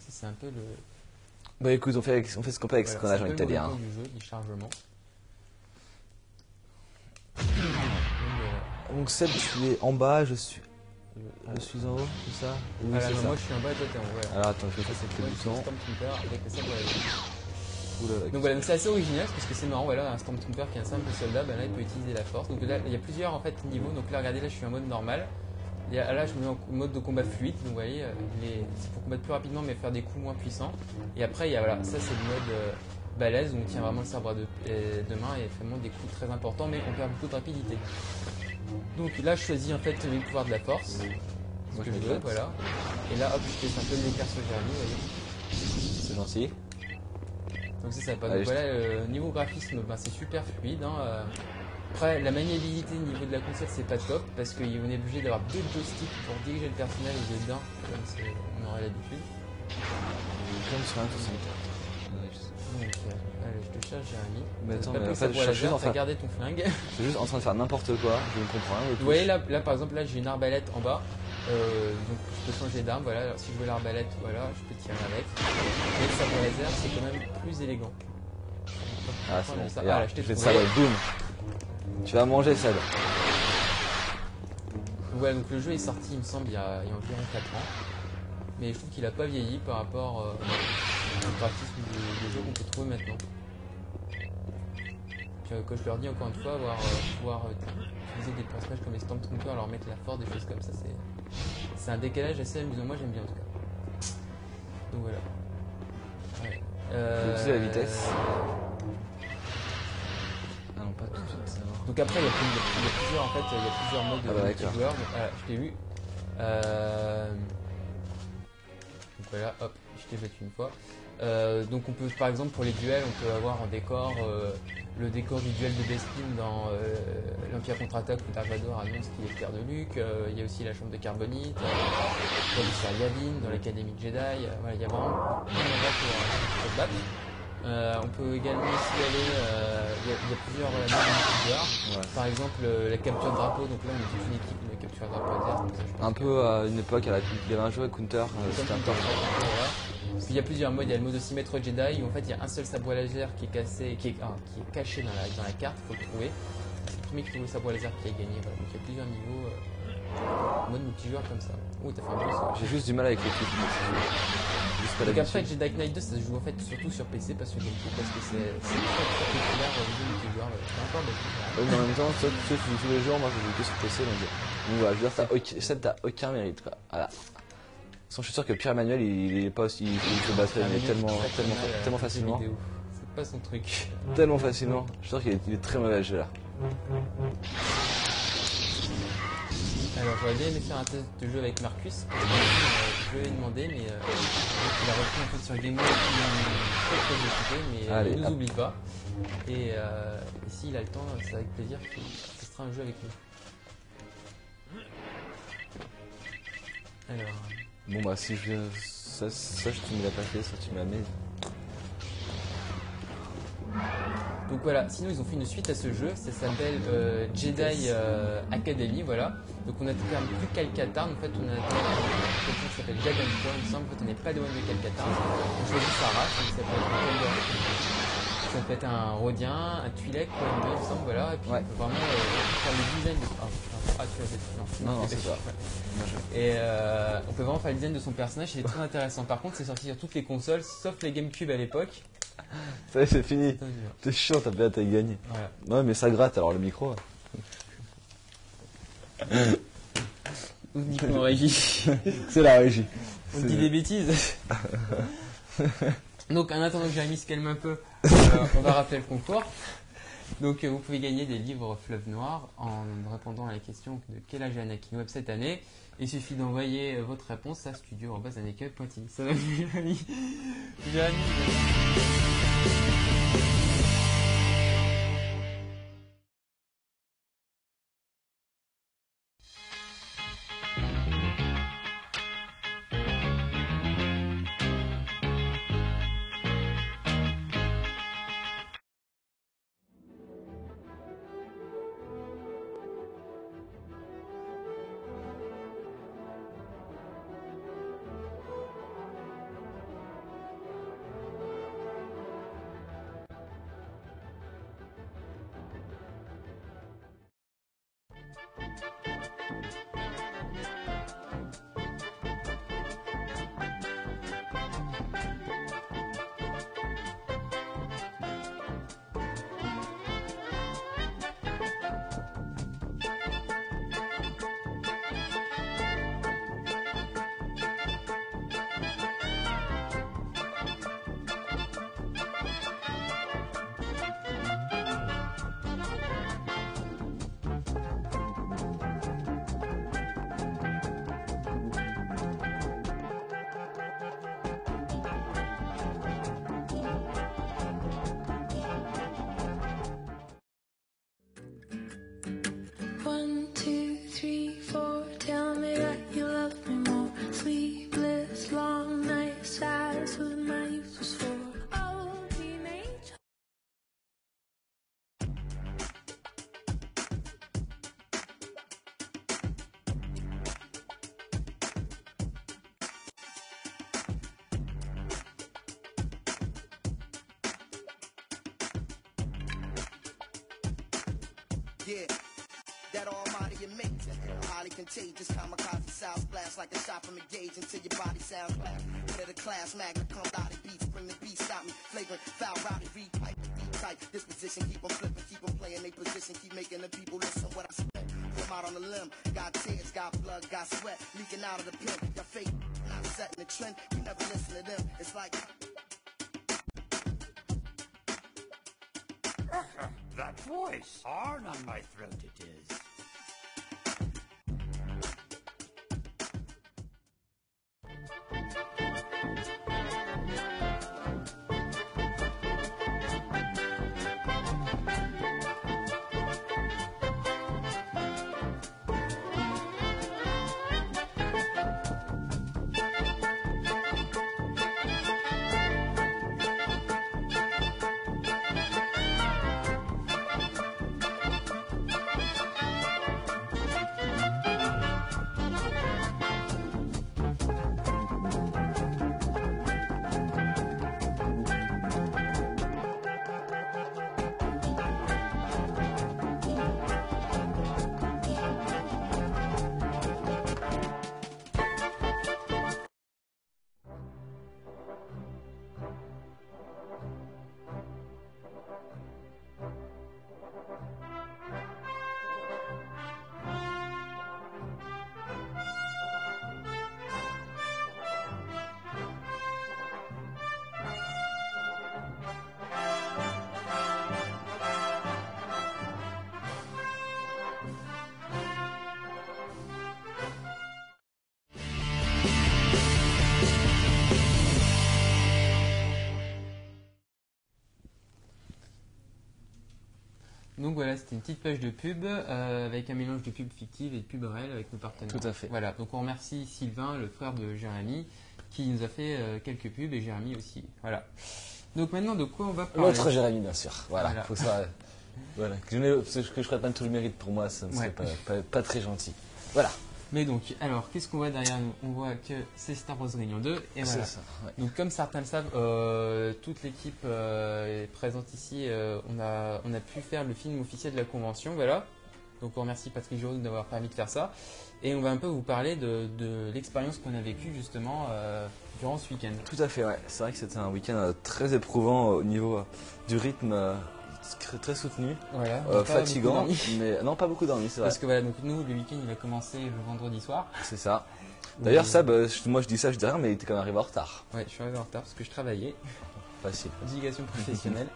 C'est un peu le. Bah écoute, on fait, on fait ce qu'on peut avec ce Voilà, qu'on a, j'ai envie de te dire. du jeu, du chargement. Donc, voilà. Donc, Seb, tu es en bas, je suis. Je suis en haut, c'est ça Oui, c'est non, ça. moi je suis en bas, toi t'es en haut. Alors attends, je vais passer le bouton. Stormtrooper avec le Oula, Donc voilà, donc c'est assez original parce que c'est marrant, voilà, un Stormtrooper qui est un simple soldat, ben là il peut utiliser la force. Donc là, il y a plusieurs en fait niveaux. Donc là, regardez, là je suis en mode normal. Là, je me mets en mode de combat fluide. Donc vous voyez, euh, c'est pour combattre plus rapidement mais faire des coups moins puissants. Et après, il y a voilà, ça c'est le mode euh, balèze où on tient vraiment le sabre de, euh, de main et fait vraiment des coups très importants mais on perd beaucoup de rapidité. Donc là, je choisis en fait les pouvoirs de la force. Ce Moi, que je veux, voilà. Et là, hop, je fais un peu l'écart sur Jérémy, vous voyez. C'est gentil. Donc c'est sympa. Allez, Donc voilà, euh, niveau graphisme, ben, c'est super fluide. hein, euh. Après, la maniabilité au niveau de la console, c'est pas top parce qu'on est obligé d'avoir deux joysticks pour diriger le personnage au lieu d'un, comme c'est- on aurait l'habitude. Comme sur un 64. Donc, euh, allez, je te cherche, Jérémy. Mais attends, pas mais pris en ça fait, en gardé ton flingue. Je suis juste en train de faire n'importe quoi, je ne comprends rien. Vous voyez là, là, par exemple, là j'ai une arbalète en bas. Euh, donc je peux changer d'arme. Voilà, Alors, si je veux l'arbalète, voilà, je peux tirer avec. Mais le sabre laser, c'est quand même plus élégant. Ah, c'est bon. Ça- Regarde, voilà, je vais boum. Tu vas manger, Seb. Voilà, donc le jeu est sorti, il me semble, il y a, il y a environ 4 ans. Mais je trouve qu'il a pas vieilli par rapport euh, au graphisme des, des jeux qu'on peut trouver maintenant. Puis, euh, quand je leur dis encore une fois, avoir, pouvoir utiliser des personnages comme les Stormtroopers, leur mettre la force, des choses comme ça, c'est, c'est un décalage assez amusant. Moi j'aime bien en tout cas. Donc voilà. Ouais. Euh, la vitesse. Ah non, pas tout de suite, ça va. Donc après, il y, a il y plusieurs, en fait, il y a plusieurs modes Ah bah, de joueurs. Donc, voilà, je t'ai eu. Euh, Donc voilà, hop, je t'ai battu une fois. Euh, donc on peut, par exemple, pour les duels, on peut avoir en décor euh, le décor du duel de Bespin dans euh, l'Empire contre-attaque où Dark Vador annonce qu'il est le père de Luke. Euh, il y a aussi la chambre de Carbonite, a l'histoire Yavin dans l'Académie de Jedi. Voilà, il y a vraiment plein pour, se battre. On peut également aussi aller, il y, a- il y a plusieurs modes. Ouais. Par exemple, la capture de drapeau, donc là on est toute une équipe de capture de drapeau donc ça, pense Un peu à une époque, à la- il y avait un jeu à Counter, c'était un peu. Strike, voilà. Puis il y a plusieurs modes, il y a le mode aussi maître Jedi où en fait il y a un seul sabre laser qui est cassé, qui est, ah, qui est caché dans la, dans la carte, faut le trouver. C'est le premier qui trouve le sabre laser qui a gagné. Voilà. Donc il y a plusieurs niveaux, euh, mode multijoueur comme ça. Oh t'as fait un peu ça. J'ai juste du mal avec les. Juste pas Donc après. Jedi Knight 2 ça se joue en fait surtout sur PC parce que GameCube parce que c'est très populaire au niveau multijoueur. encore. Ouais, mais en même temps, toi, tu joues tous les jours, moi je joue que sur PC, donc, donc voilà, je veux dire, t'as aucun, ça, t'as aucun mérite, quoi. Voilà. Je suis sûr que Pierre Emmanuel, il, il est pas aussi, il, se battrait mais tellement, tellement, tellement facilement. C'est pas son truc. Tellement facilement. Je suis sûr qu'il est, il est très mauvais à jeu là. Alors, j'aurais bien aimé faire un test de jeu avec Marcus. Je lui ai demandé, mais euh, il a repris un peu sur Game Boy, il est très très occupé, mais euh, il nous oublie pas. Et, euh, et s'il a le temps, c'est avec plaisir qu'il testera un jeu avec nous. Alors, Bon bah si je ça, ça je tu me l'as pas fait, ça tu m'as mis. donc voilà, sinon ils ont fait une suite à ce jeu, ça s'appelle euh, Jedi euh, Academy, voilà. Donc on a terme plus Calcatarn, en fait on a quelqu'un qui s'appelle Jagan Core, il me semble, en fait on n'est pas loin de Calcatarn. On choisit sa race, donc ça peut être un Kaldor. ça peut être un Twi'lek, il me semble, voilà. Et puis Ouais. on peut vraiment euh, faire le design de... Ah, ah, tu as non, Non, non, c'est ça. Et euh, on peut vraiment faire le design de son personnage, c'est très intéressant. Par contre, c'est sorti sur toutes les consoles, sauf les GameCube à l'époque. Ça y est, c'est fini. T'es chiant, t'as bien t'as gagné. Ouais mais ça gratte alors le micro. On dit qu'on régie. C'est la régie. On dit des bêtises. Donc, en attendant que Jérémy se calme un peu, euh, on va rappeler le concours. Donc, euh, vous pouvez gagner des livres Fleuve Noir en répondant à la question de quel âge est Anakin Web cette année. Il suffit d'envoyer euh, votre réponse à studio.aneka.pointille. Ça va, Yeah, that almighty amazing, highly contagious, kamikaze sounds blast like a shot from a gauge until your body sounds black. Head of the class, magna cum laude beats, bring the beats out me, flagrant, foul, rowdy, repipe, deep tight, disposition, keep on flipping, keep on playing they position, keep making the people listen what I spit. Come out on the limb, got tears, got blood, got sweat, leaking out of the pen, your fake, not setting the trend, you never listen to them, it's like, That voice, hard on my throat it is. Voilà, c'était une petite page de pub euh, avec un mélange de pub fictive et de pub réelle avec nos partenaires. Tout à fait. Voilà, donc on remercie Sylvain, le frère de Jérémy, qui nous a fait euh, quelques pubs et Jérémy aussi. Voilà. Donc maintenant, de quoi on va parler? L'autre Jérémy, bien sûr. Voilà. Voilà. Faut que ça. voilà. Que je, ferais pas tout le mérite pour moi, ça ne serait Ouais. pas, pas- pas très gentil. Voilà. Mais donc, alors, qu'est-ce qu'on voit derrière nous? On voit que c'est Star Wars Réunion 2 et voilà. Ça. ouais. Donc comme certains le savent, euh, toute l'équipe euh, est présente ici. euh, on, a, on a pu faire le film officiel de la convention, voilà. Donc on remercie Patrick Giroud d'avoir permis de faire ça. Et on va un peu vous parler de, de l'expérience qu'on a vécue justement durant ce week-end. Tout à fait, ouais. C'est vrai que c'était un week-end très éprouvant au niveau du rythme, très, soutenu, Voilà. euh, fatigant, mais non pas beaucoup dormi, c'est vrai. Parce que voilà, donc nous, le week-end il a commencé le vendredi soir. C'est ça. D'ailleurs. Sab, euh, je- moi je dis ça, je dis rien, mais il était quand même arrivé en retard. Ouais, je suis arrivé en retard parce que je travaillais. Facile. obligation professionnelle.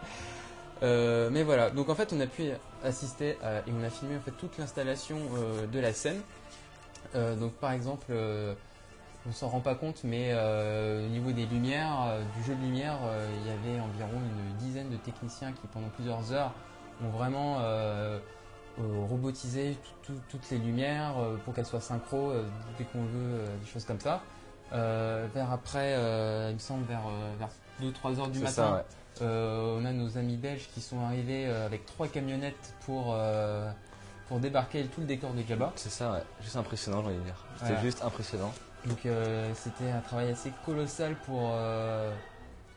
Euh, mais voilà, donc en fait on a pu assister à- et on a filmé en fait toute l'installation euh, de la scène. Euh, donc par exemple, euh, on s'en rend pas compte, mais euh, au niveau des lumières, euh, du jeu de lumière, euh, il y avait environ une dizaine de techniciens qui pendant plusieurs heures ont vraiment robotisé tout- tout- toutes les lumières pour qu'elles soient synchro dès qu'on veut, des choses comme ça. Vers après, il me semble vers, vers 2-3 heures du matin, ça, ouais. on a nos amis belges qui sont arrivés avec trois camionnettes pour, pour débarquer tout le décor de Jabba. C'est ça, ouais. Juste impressionnant, j'ai envie de dire. C'était juste impressionnant. Donc euh, c'était un travail assez colossal pour, euh,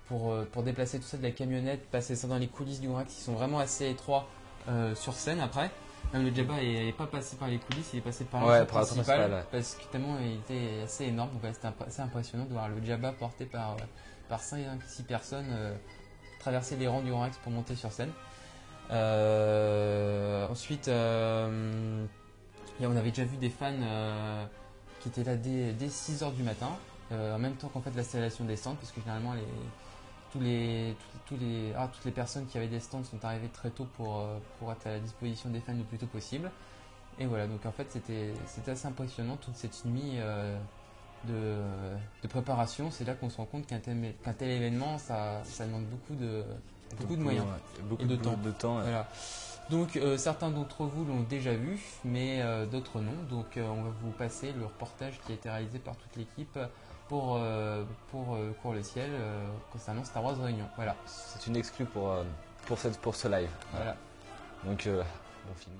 pour, euh, pour déplacer tout ça de la camionnette, passer ça dans les coulisses du Grand qui sont vraiment assez étroits sur scène après. Même le Jabba n'est pas passé par les coulisses, il est passé par Ouais, par principale, ouais. parce que tellement il était assez énorme. Donc ouais, c'était assez impressionnant de voir le Jabba porté par, par 5-6 personnes euh, traverser les rangs du Grand Rex pour monter sur scène. Euh, ensuite, euh, on avait déjà vu des fans qui étaient là dès, dès 6h du matin, euh, en même temps qu'en fait l'installation des stands, parce que généralement les, tous les, tous, tous les, ah, toutes les personnes qui avaient des stands sont arrivées très tôt pour, euh, pour être à la disposition des fans le plus tôt possible. Et voilà, donc en fait c'était assez impressionnant toute cette nuit euh, de, de préparation. C'est là qu'on se rend compte qu'un tel, tel événement, ça, ça demande beaucoup de, beaucoup de moyens. ouais. Beaucoup Et de de temps. De temps ouais. Voilà. Donc euh, certains d'entre vous l'ont déjà vu, mais euh, d'autres non. Donc euh, on va vous passer le reportage qui a été réalisé par toute l'équipe pour, pour Cours le Ciel concernant Star Wars Réunion. Voilà. C'est une exclue pour, pour, cette, pour ce live. voilà. Donc, euh, bon film.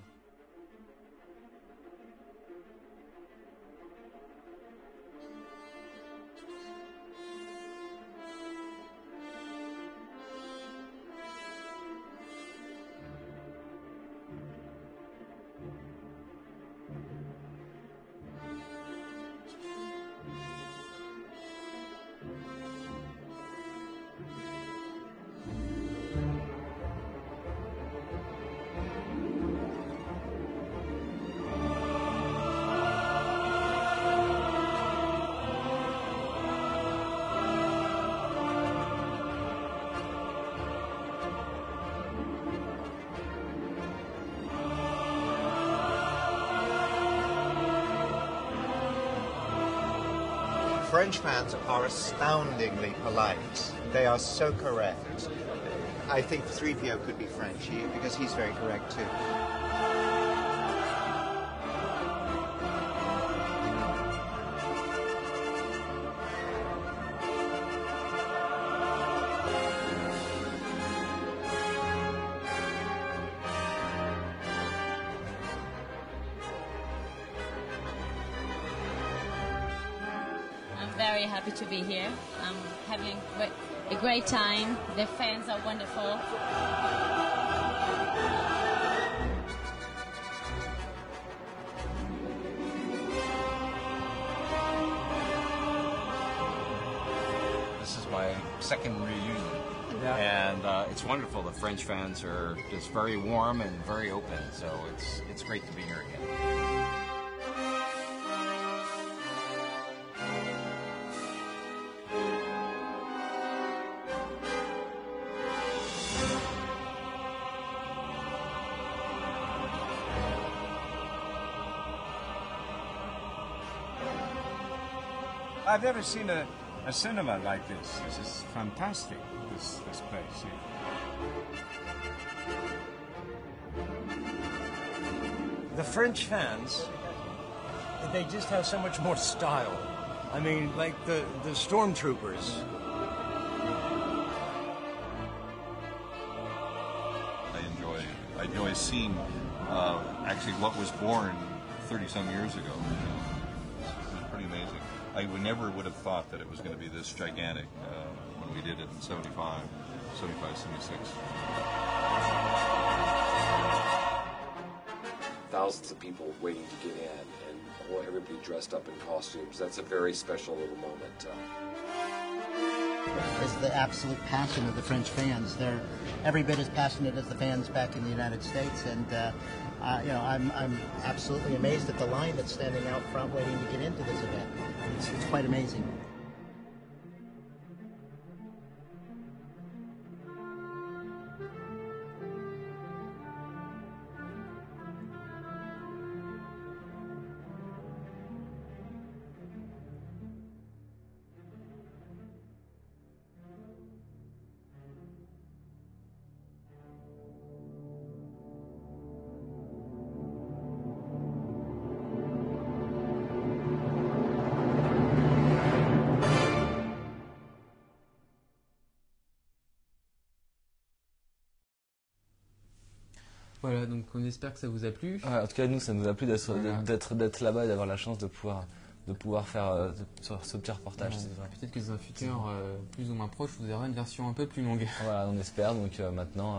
Are astoundingly polite. They are so correct. I think 3PO could be French because he's very correct too. Great time. The fans are wonderful. This is my second reunion, and uh, it's wonderful. The French fans are just very warm and very open, so it's it's great to be here again. I've never seen a, a cinema like this. This is fantastic, this, this place. yeah. the French fans, they just have so much more style. I mean, like the, the stormtroopers. I enjoy I enjoy seeing uh, actually what was born 30 some years ago. It was pretty amazing. I would never would have thought that it was going to be this gigantic uh, when we did it in 75, 75, 76. thousands of people waiting to get in and boy, everybody dressed up in costumes. That's a very special little moment. Uh, is the absolute passion of the French fans. They're every bit as passionate as the fans back in the United States, and uh, uh, you know I'm, I'm absolutely amazed at the line that's standing out front waiting to get into this event. It's, it's quite amazing. Voilà, donc on espère que ça vous a plu. Ouais, en tout cas, nous, ça nous a plu d'être Voilà. d'être d'être là-bas et d'avoir la chance de pouvoir de pouvoir faire euh, ce, ce petit reportage. Ouais. Peut-être que dans un futur euh, plus ou moins proche, vous aurez une version un peu plus longue. Voilà, on espère. Donc euh, maintenant,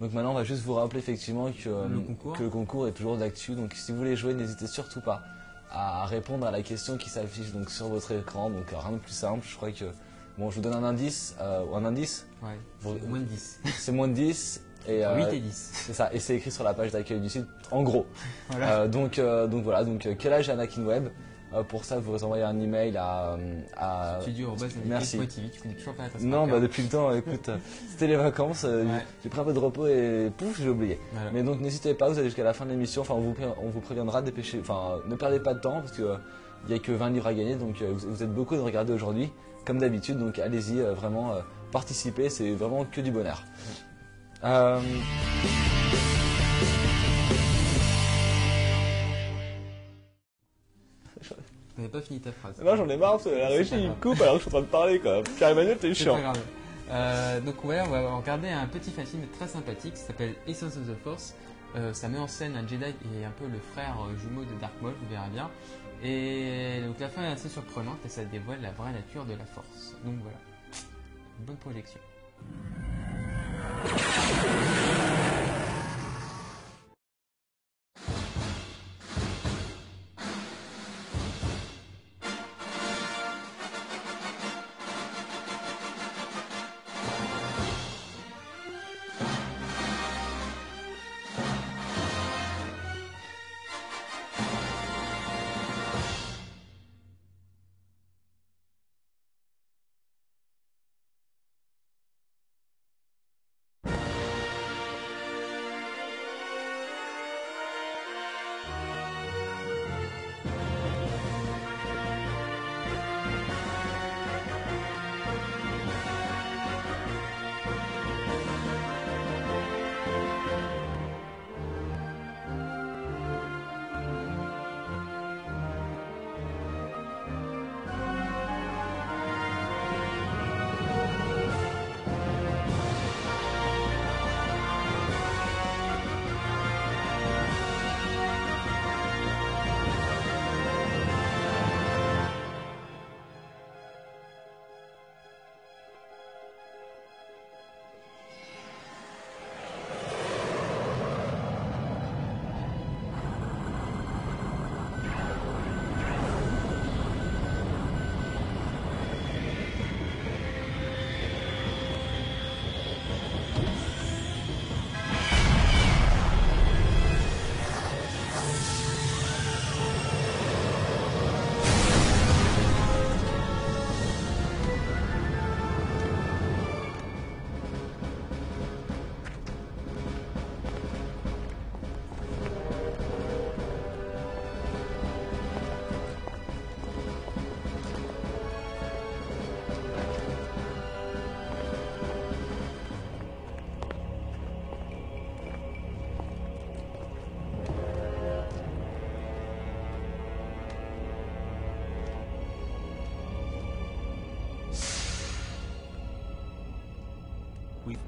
donc maintenant, on va juste vous rappeler effectivement que, Le concours. que le concours est toujours d'actu. Donc si vous voulez jouer, n'hésitez surtout pas à répondre à la question qui s'affiche donc sur votre écran. Donc rien de plus simple. Je crois que bon, je vous donne un indice, un indice. Ouais, c'est moins de 10. C'est moins de 10. Et, 8 et 10. C'est ça, et c'est écrit sur la page d'accueil du site, en gros. Voilà. Euh, donc, euh, donc voilà, donc euh, quel âge a Anakin Web Euh, Pour ça, vous envoyez un email à. euh, à Merci. Studio.tv, tu connais toujours pas la Non, bah depuis le temps, écoute, euh, c'était les vacances, euh, Ouais. j'ai pris un peu de repos et pouf, j'ai oublié. Voilà. Mais donc n'hésitez pas, vous allez jusqu'à la fin de l'émission, enfin on vous, on vous préviendra, dépêchez, enfin ne perdez pas de temps parce que euh, il n'y a que 20 livres à gagner, donc euh, vous, vous êtes beaucoup de regarder aujourd'hui, comme d'habitude, donc allez-y, euh, vraiment, euh, participez, c'est vraiment que du bonheur. Euh, T'avais pas fini ta phrase. Non, j'en ai marre, parce que la régie, il me coupe alors que je suis en train de parler quand même. Pierre Emmanuel, t'es chiant. pas grave. Euh, donc voilà, on va regarder un petit film très sympathique qui s'appelle Essence of the Force. Euh, ça met en scène un Jedi et un peu le frère euh, jumeau de Dark Maul, vous verrez bien. Et donc la fin est assez surprenante et ça dévoile la vraie nature de la Force. Donc voilà, bonne projection. ハハハハ!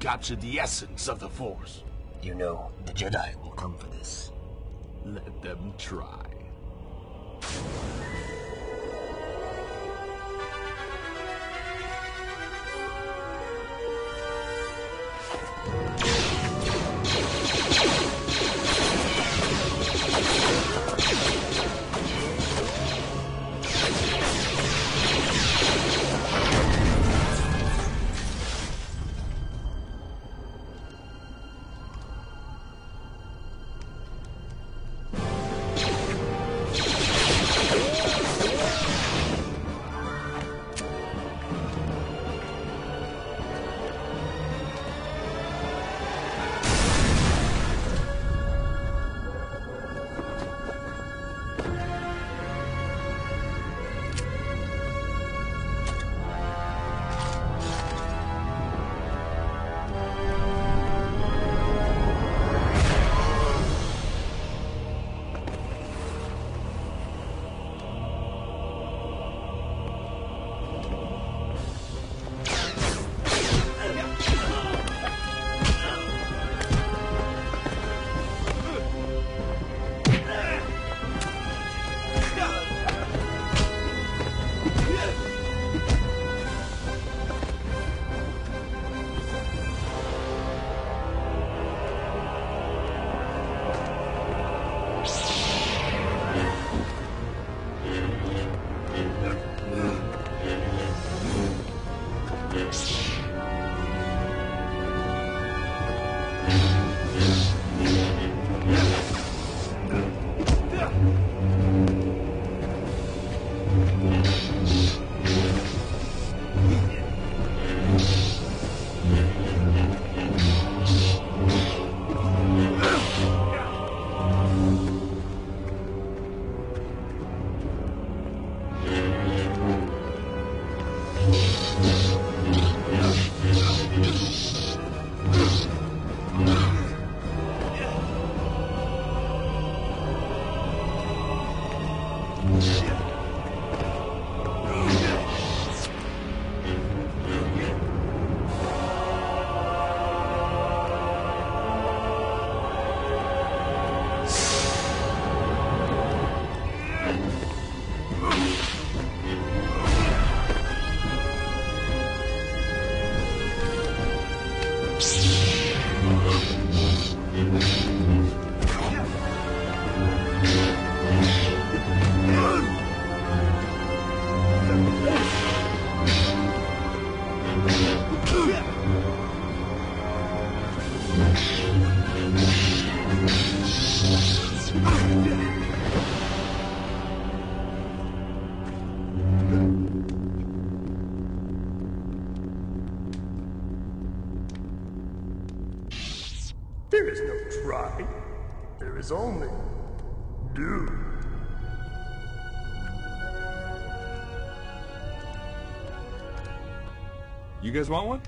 Captured the essence of the Force. You know, the Jedi will come for this. Let them try. Guys want one?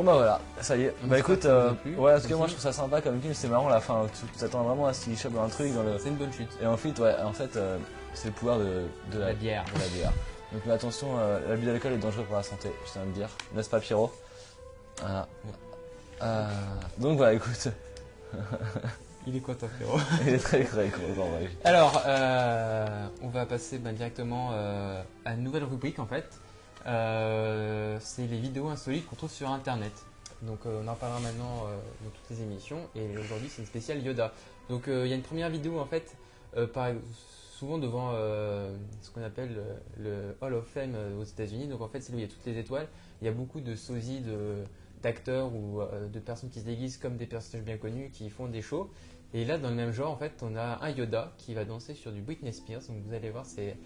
Bon bah voilà, ça y est. On bah écoute, euh, ouais, parce que moi je trouve ça sympa comme film, c'est marrant la fin, tu t'attends vraiment à ce qu'il chope dans un truc dans le. C'est une bonne chute. Et ensuite, ouais, en fait, euh, c'est le pouvoir de, de La bière. De la bière. Donc mais attention, euh, l'abus d'alcool est dangereux pour la santé, je tiens à le dire. N'est-ce pas Pierrot? Voilà. Euh, donc voilà, écoute. Il est content, Pierrot? Il est très très content, ouais. Alors, euh, on va passer ben, directement à une nouvelle rubrique en fait. Euh, c'est les vidéos insolites qu'on trouve sur internet. Donc, euh, on en parlera maintenant euh, dans toutes les émissions. Et aujourd'hui, c'est une spéciale Yoda. Donc, il y a une première vidéo en fait, souvent devant ce qu'on appelle le, Hall of Fame aux États-Unis. Donc, en fait, c'est là où il y a toutes les étoiles. Il y a beaucoup de sosies d'acteurs ou de personnes qui se déguisent comme des personnages bien connus qui font des shows. Et là, dans le même genre, en fait, on a un Yoda qui va danser sur du Britney Spears. Donc vous allez voir, c'est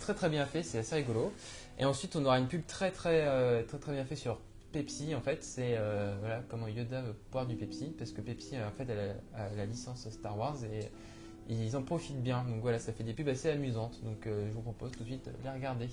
très très bien fait, c'est assez rigolo. Et ensuite, on aura une pub très très euh, très très bien fait sur Pepsi. En fait, c'est euh, voilà comment Yoda veut boire du Pepsi parce que Pepsi en fait a, a la licence Star Wars et ils en profitent bien. Donc voilà, ça fait des pubs assez amusantes. Donc euh, je vous propose tout de suite de les regarder.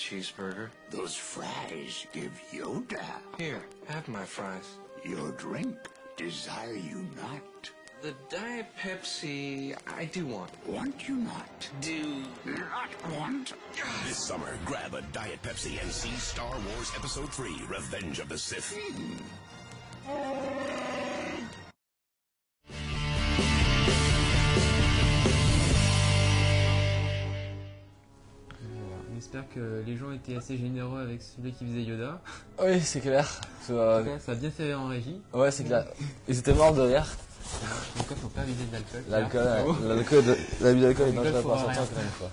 Cheeseburger. Those fries give Yoda. Here, have my fries. Your drink desire you not. The Diet Pepsi, I do want. Want you not. Do not want. This summer, grab a Diet Pepsi and see Star Wars Episode 3 Revenge of the Sith. On espère que les gens étaient assez généreux avec celui qui faisait Yoda. Oui, c'est clair. Ça, euh, En tout cas, ça a bien fait en régie. Ouais, c'est clair. Ils étaient morts de rire. Donc, faut pas abuser de l'alcool. L'alcool, l'alcool, l'abus d'alcool est L'alcool dangereux pour la santé encore une fois.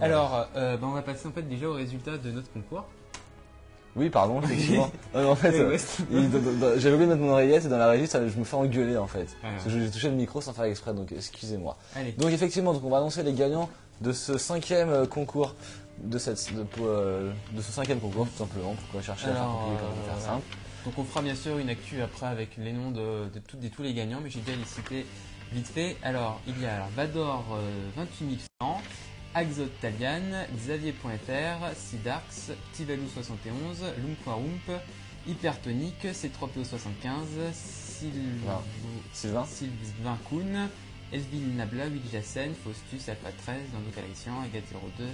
Alors, euh, bah, on va passer en fait déjà au résultat de notre concours. Oui, pardon, effectivement. Non, mais en fait, euh, j'avais oublié de mettre mon oreillette et dans la régie, ça- je me fais engueuler en fait. Ah. Parce que j'ai touché le micro sans faire exprès, donc excusez-moi. Allez. Donc effectivement, donc on va annoncer les gagnants de ce cinquième euh, concours de, cette, de, euh, de ce cinquième concours tout simplement. Pourquoi chercher à faire Alors, compliqué quand on peut euh, faire voilà. simple Donc on fera bien sûr une actu après avec les noms de, de, tous- de tous les gagnants, mais j'ai déjà les citer vite fait. Alors il y a alors, Vador euh, 28 100, Axot Talian, Xavier.fr, Sidarx, Tivalou 71, Lumquarump, Hypertonique, C3PO75, Sylvain, Sylvain. Sylvain Kuhn, Nabla, Wiljassen, Faustus Alpha 13, Dando Galaxian, Agathe 02,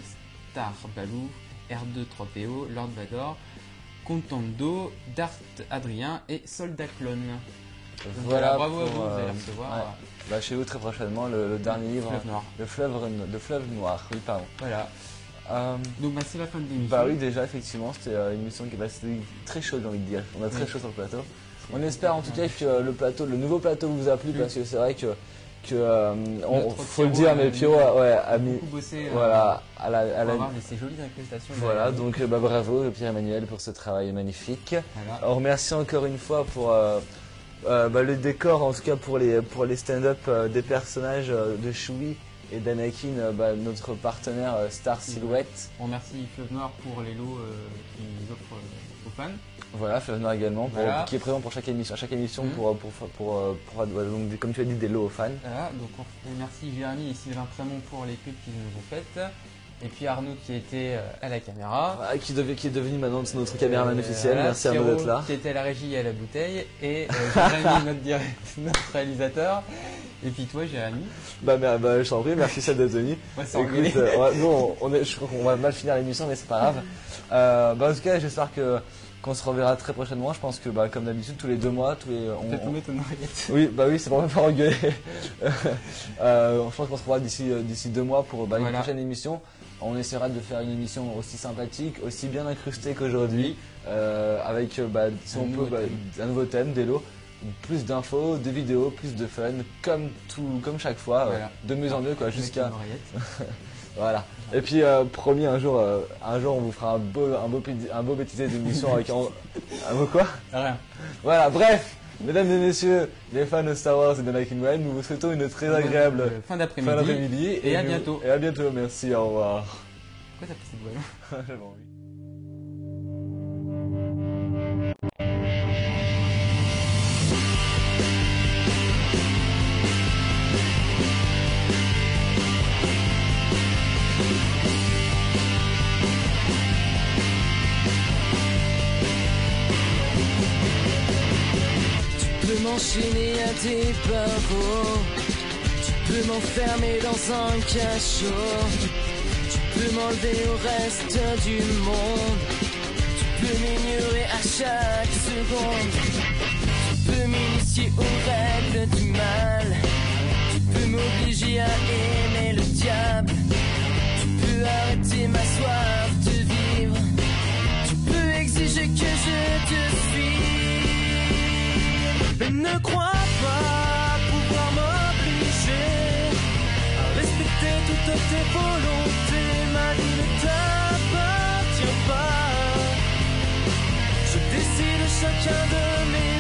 Star Balou, R2 3PO, Lord Vador, Contando, Dart Adrien et Soldat Clone. Voilà, bravo à vous, vous allez euh, recevoir. ouais. Bah, chez vous très prochainement le, le dernier livre. Fleuve Noir. Le fleuve, le fleuve noir, oui, pardon. Voilà. Euh, Donc bah, c'est la fin de l'émission. Bah oui, déjà, effectivement, c'était euh, une émission qui bah, c'était très chaude, j'ai envie de dire. On a très Oui. chaud sur le plateau. On espère en tout cas que euh, le plateau, le nouveau plateau vous a plu parce que c'est vrai que, que euh, on, faut le dire, mais Pierrot a, ouais, a mis, bossé, euh, voilà, à la, à la- avoir ces jolies incrustations. voilà, donc bah, bravo Pierre-Emmanuel pour ce travail magnifique. Voilà. On remercie encore une fois pour euh, euh, bah, le décor, en tout cas pour les, pour les stand-up euh, des personnages de Chewie et d'Anakin, bah, notre partenaire Star Silhouette. On remercie Fleuve Noir pour les lots qu'ils nous offrent aux fans. Voilà, Noir également, pour- Voilà. qui est présent pour chaque émission, à chaque émission Mhm. pour, pour, pour, pour, euh, pour- voilà, donc, des- comme tu as dit, des lots aux fans. Voilà, donc on remercie Jérémy et Sylvain Prémont pour les pubs qu'ils nous ont faites. Et puis Arnaud qui était euh, à la caméra. Ah, qui, devait- qui est devenu maintenant notre caméraman Euh, officiel. voilà, Merci Arnaud d'être là. Qui était à la régie et à la bouteille. Et euh, Jérémy, notre, direct- notre réalisateur. Et puis toi, Jérémy. Bah, mais, bah, je t'en prie, merci venu. On va s'engueuler. Écoute, euh, ouais, nous, on, on est, je crois qu'on va mal finir l'émission, mais c'est pas grave. Euh, bah, en tout cas, j'espère que qu'on se reverra très prochainement. Je pense que, bah, comme d'habitude, tous les deux mois, tous les. on- Peut-être on- nous mettre une oreillette. Oui, bah oui, c'est pour me faire engueuler. euh, je pense qu'on se revoit d'ici euh, d'ici deux mois pour bah, une Voilà. prochaine émission. On essaiera de faire une émission aussi sympathique, aussi bien incrustée qu'aujourd'hui, euh, avec, bah, si Un on nouveau peut, bah, thème. un nouveau thème, des lots, plus d'infos, de vidéos, plus de fun, comme tout, comme chaque fois, Voilà. de mieux en mieux, quoi, jusqu'à. Voilà. Et puis euh, promis un jour, euh, un jour on vous fera un beau, un beau, un beau bêtisier d'émission avec un, un mot quoi Rien. Voilà. Bref, mesdames et messieurs, les fans de Star Wars et d'Anakin Ryan, nous vous souhaitons une très agréable fin d'après-midi. Et à nous- bientôt. Et à bientôt. Merci. Au revoir. Pourquoi t'as pris cette voix J'avais envie. Tu peux m'enfermer dans un cachot. Tu peux m'enlever au reste du monde. Tu peux m'ignorer à chaque seconde. Tu peux m'initier aux règles du mal. Tu peux m'obliger à aimer le diable. Tu peux arrêter ma soif de vivre. Tu peux exiger que je te suive. Mais ne crois pas tes volontés. Ma vie ne t'appartient pas. Je décide chacun de mes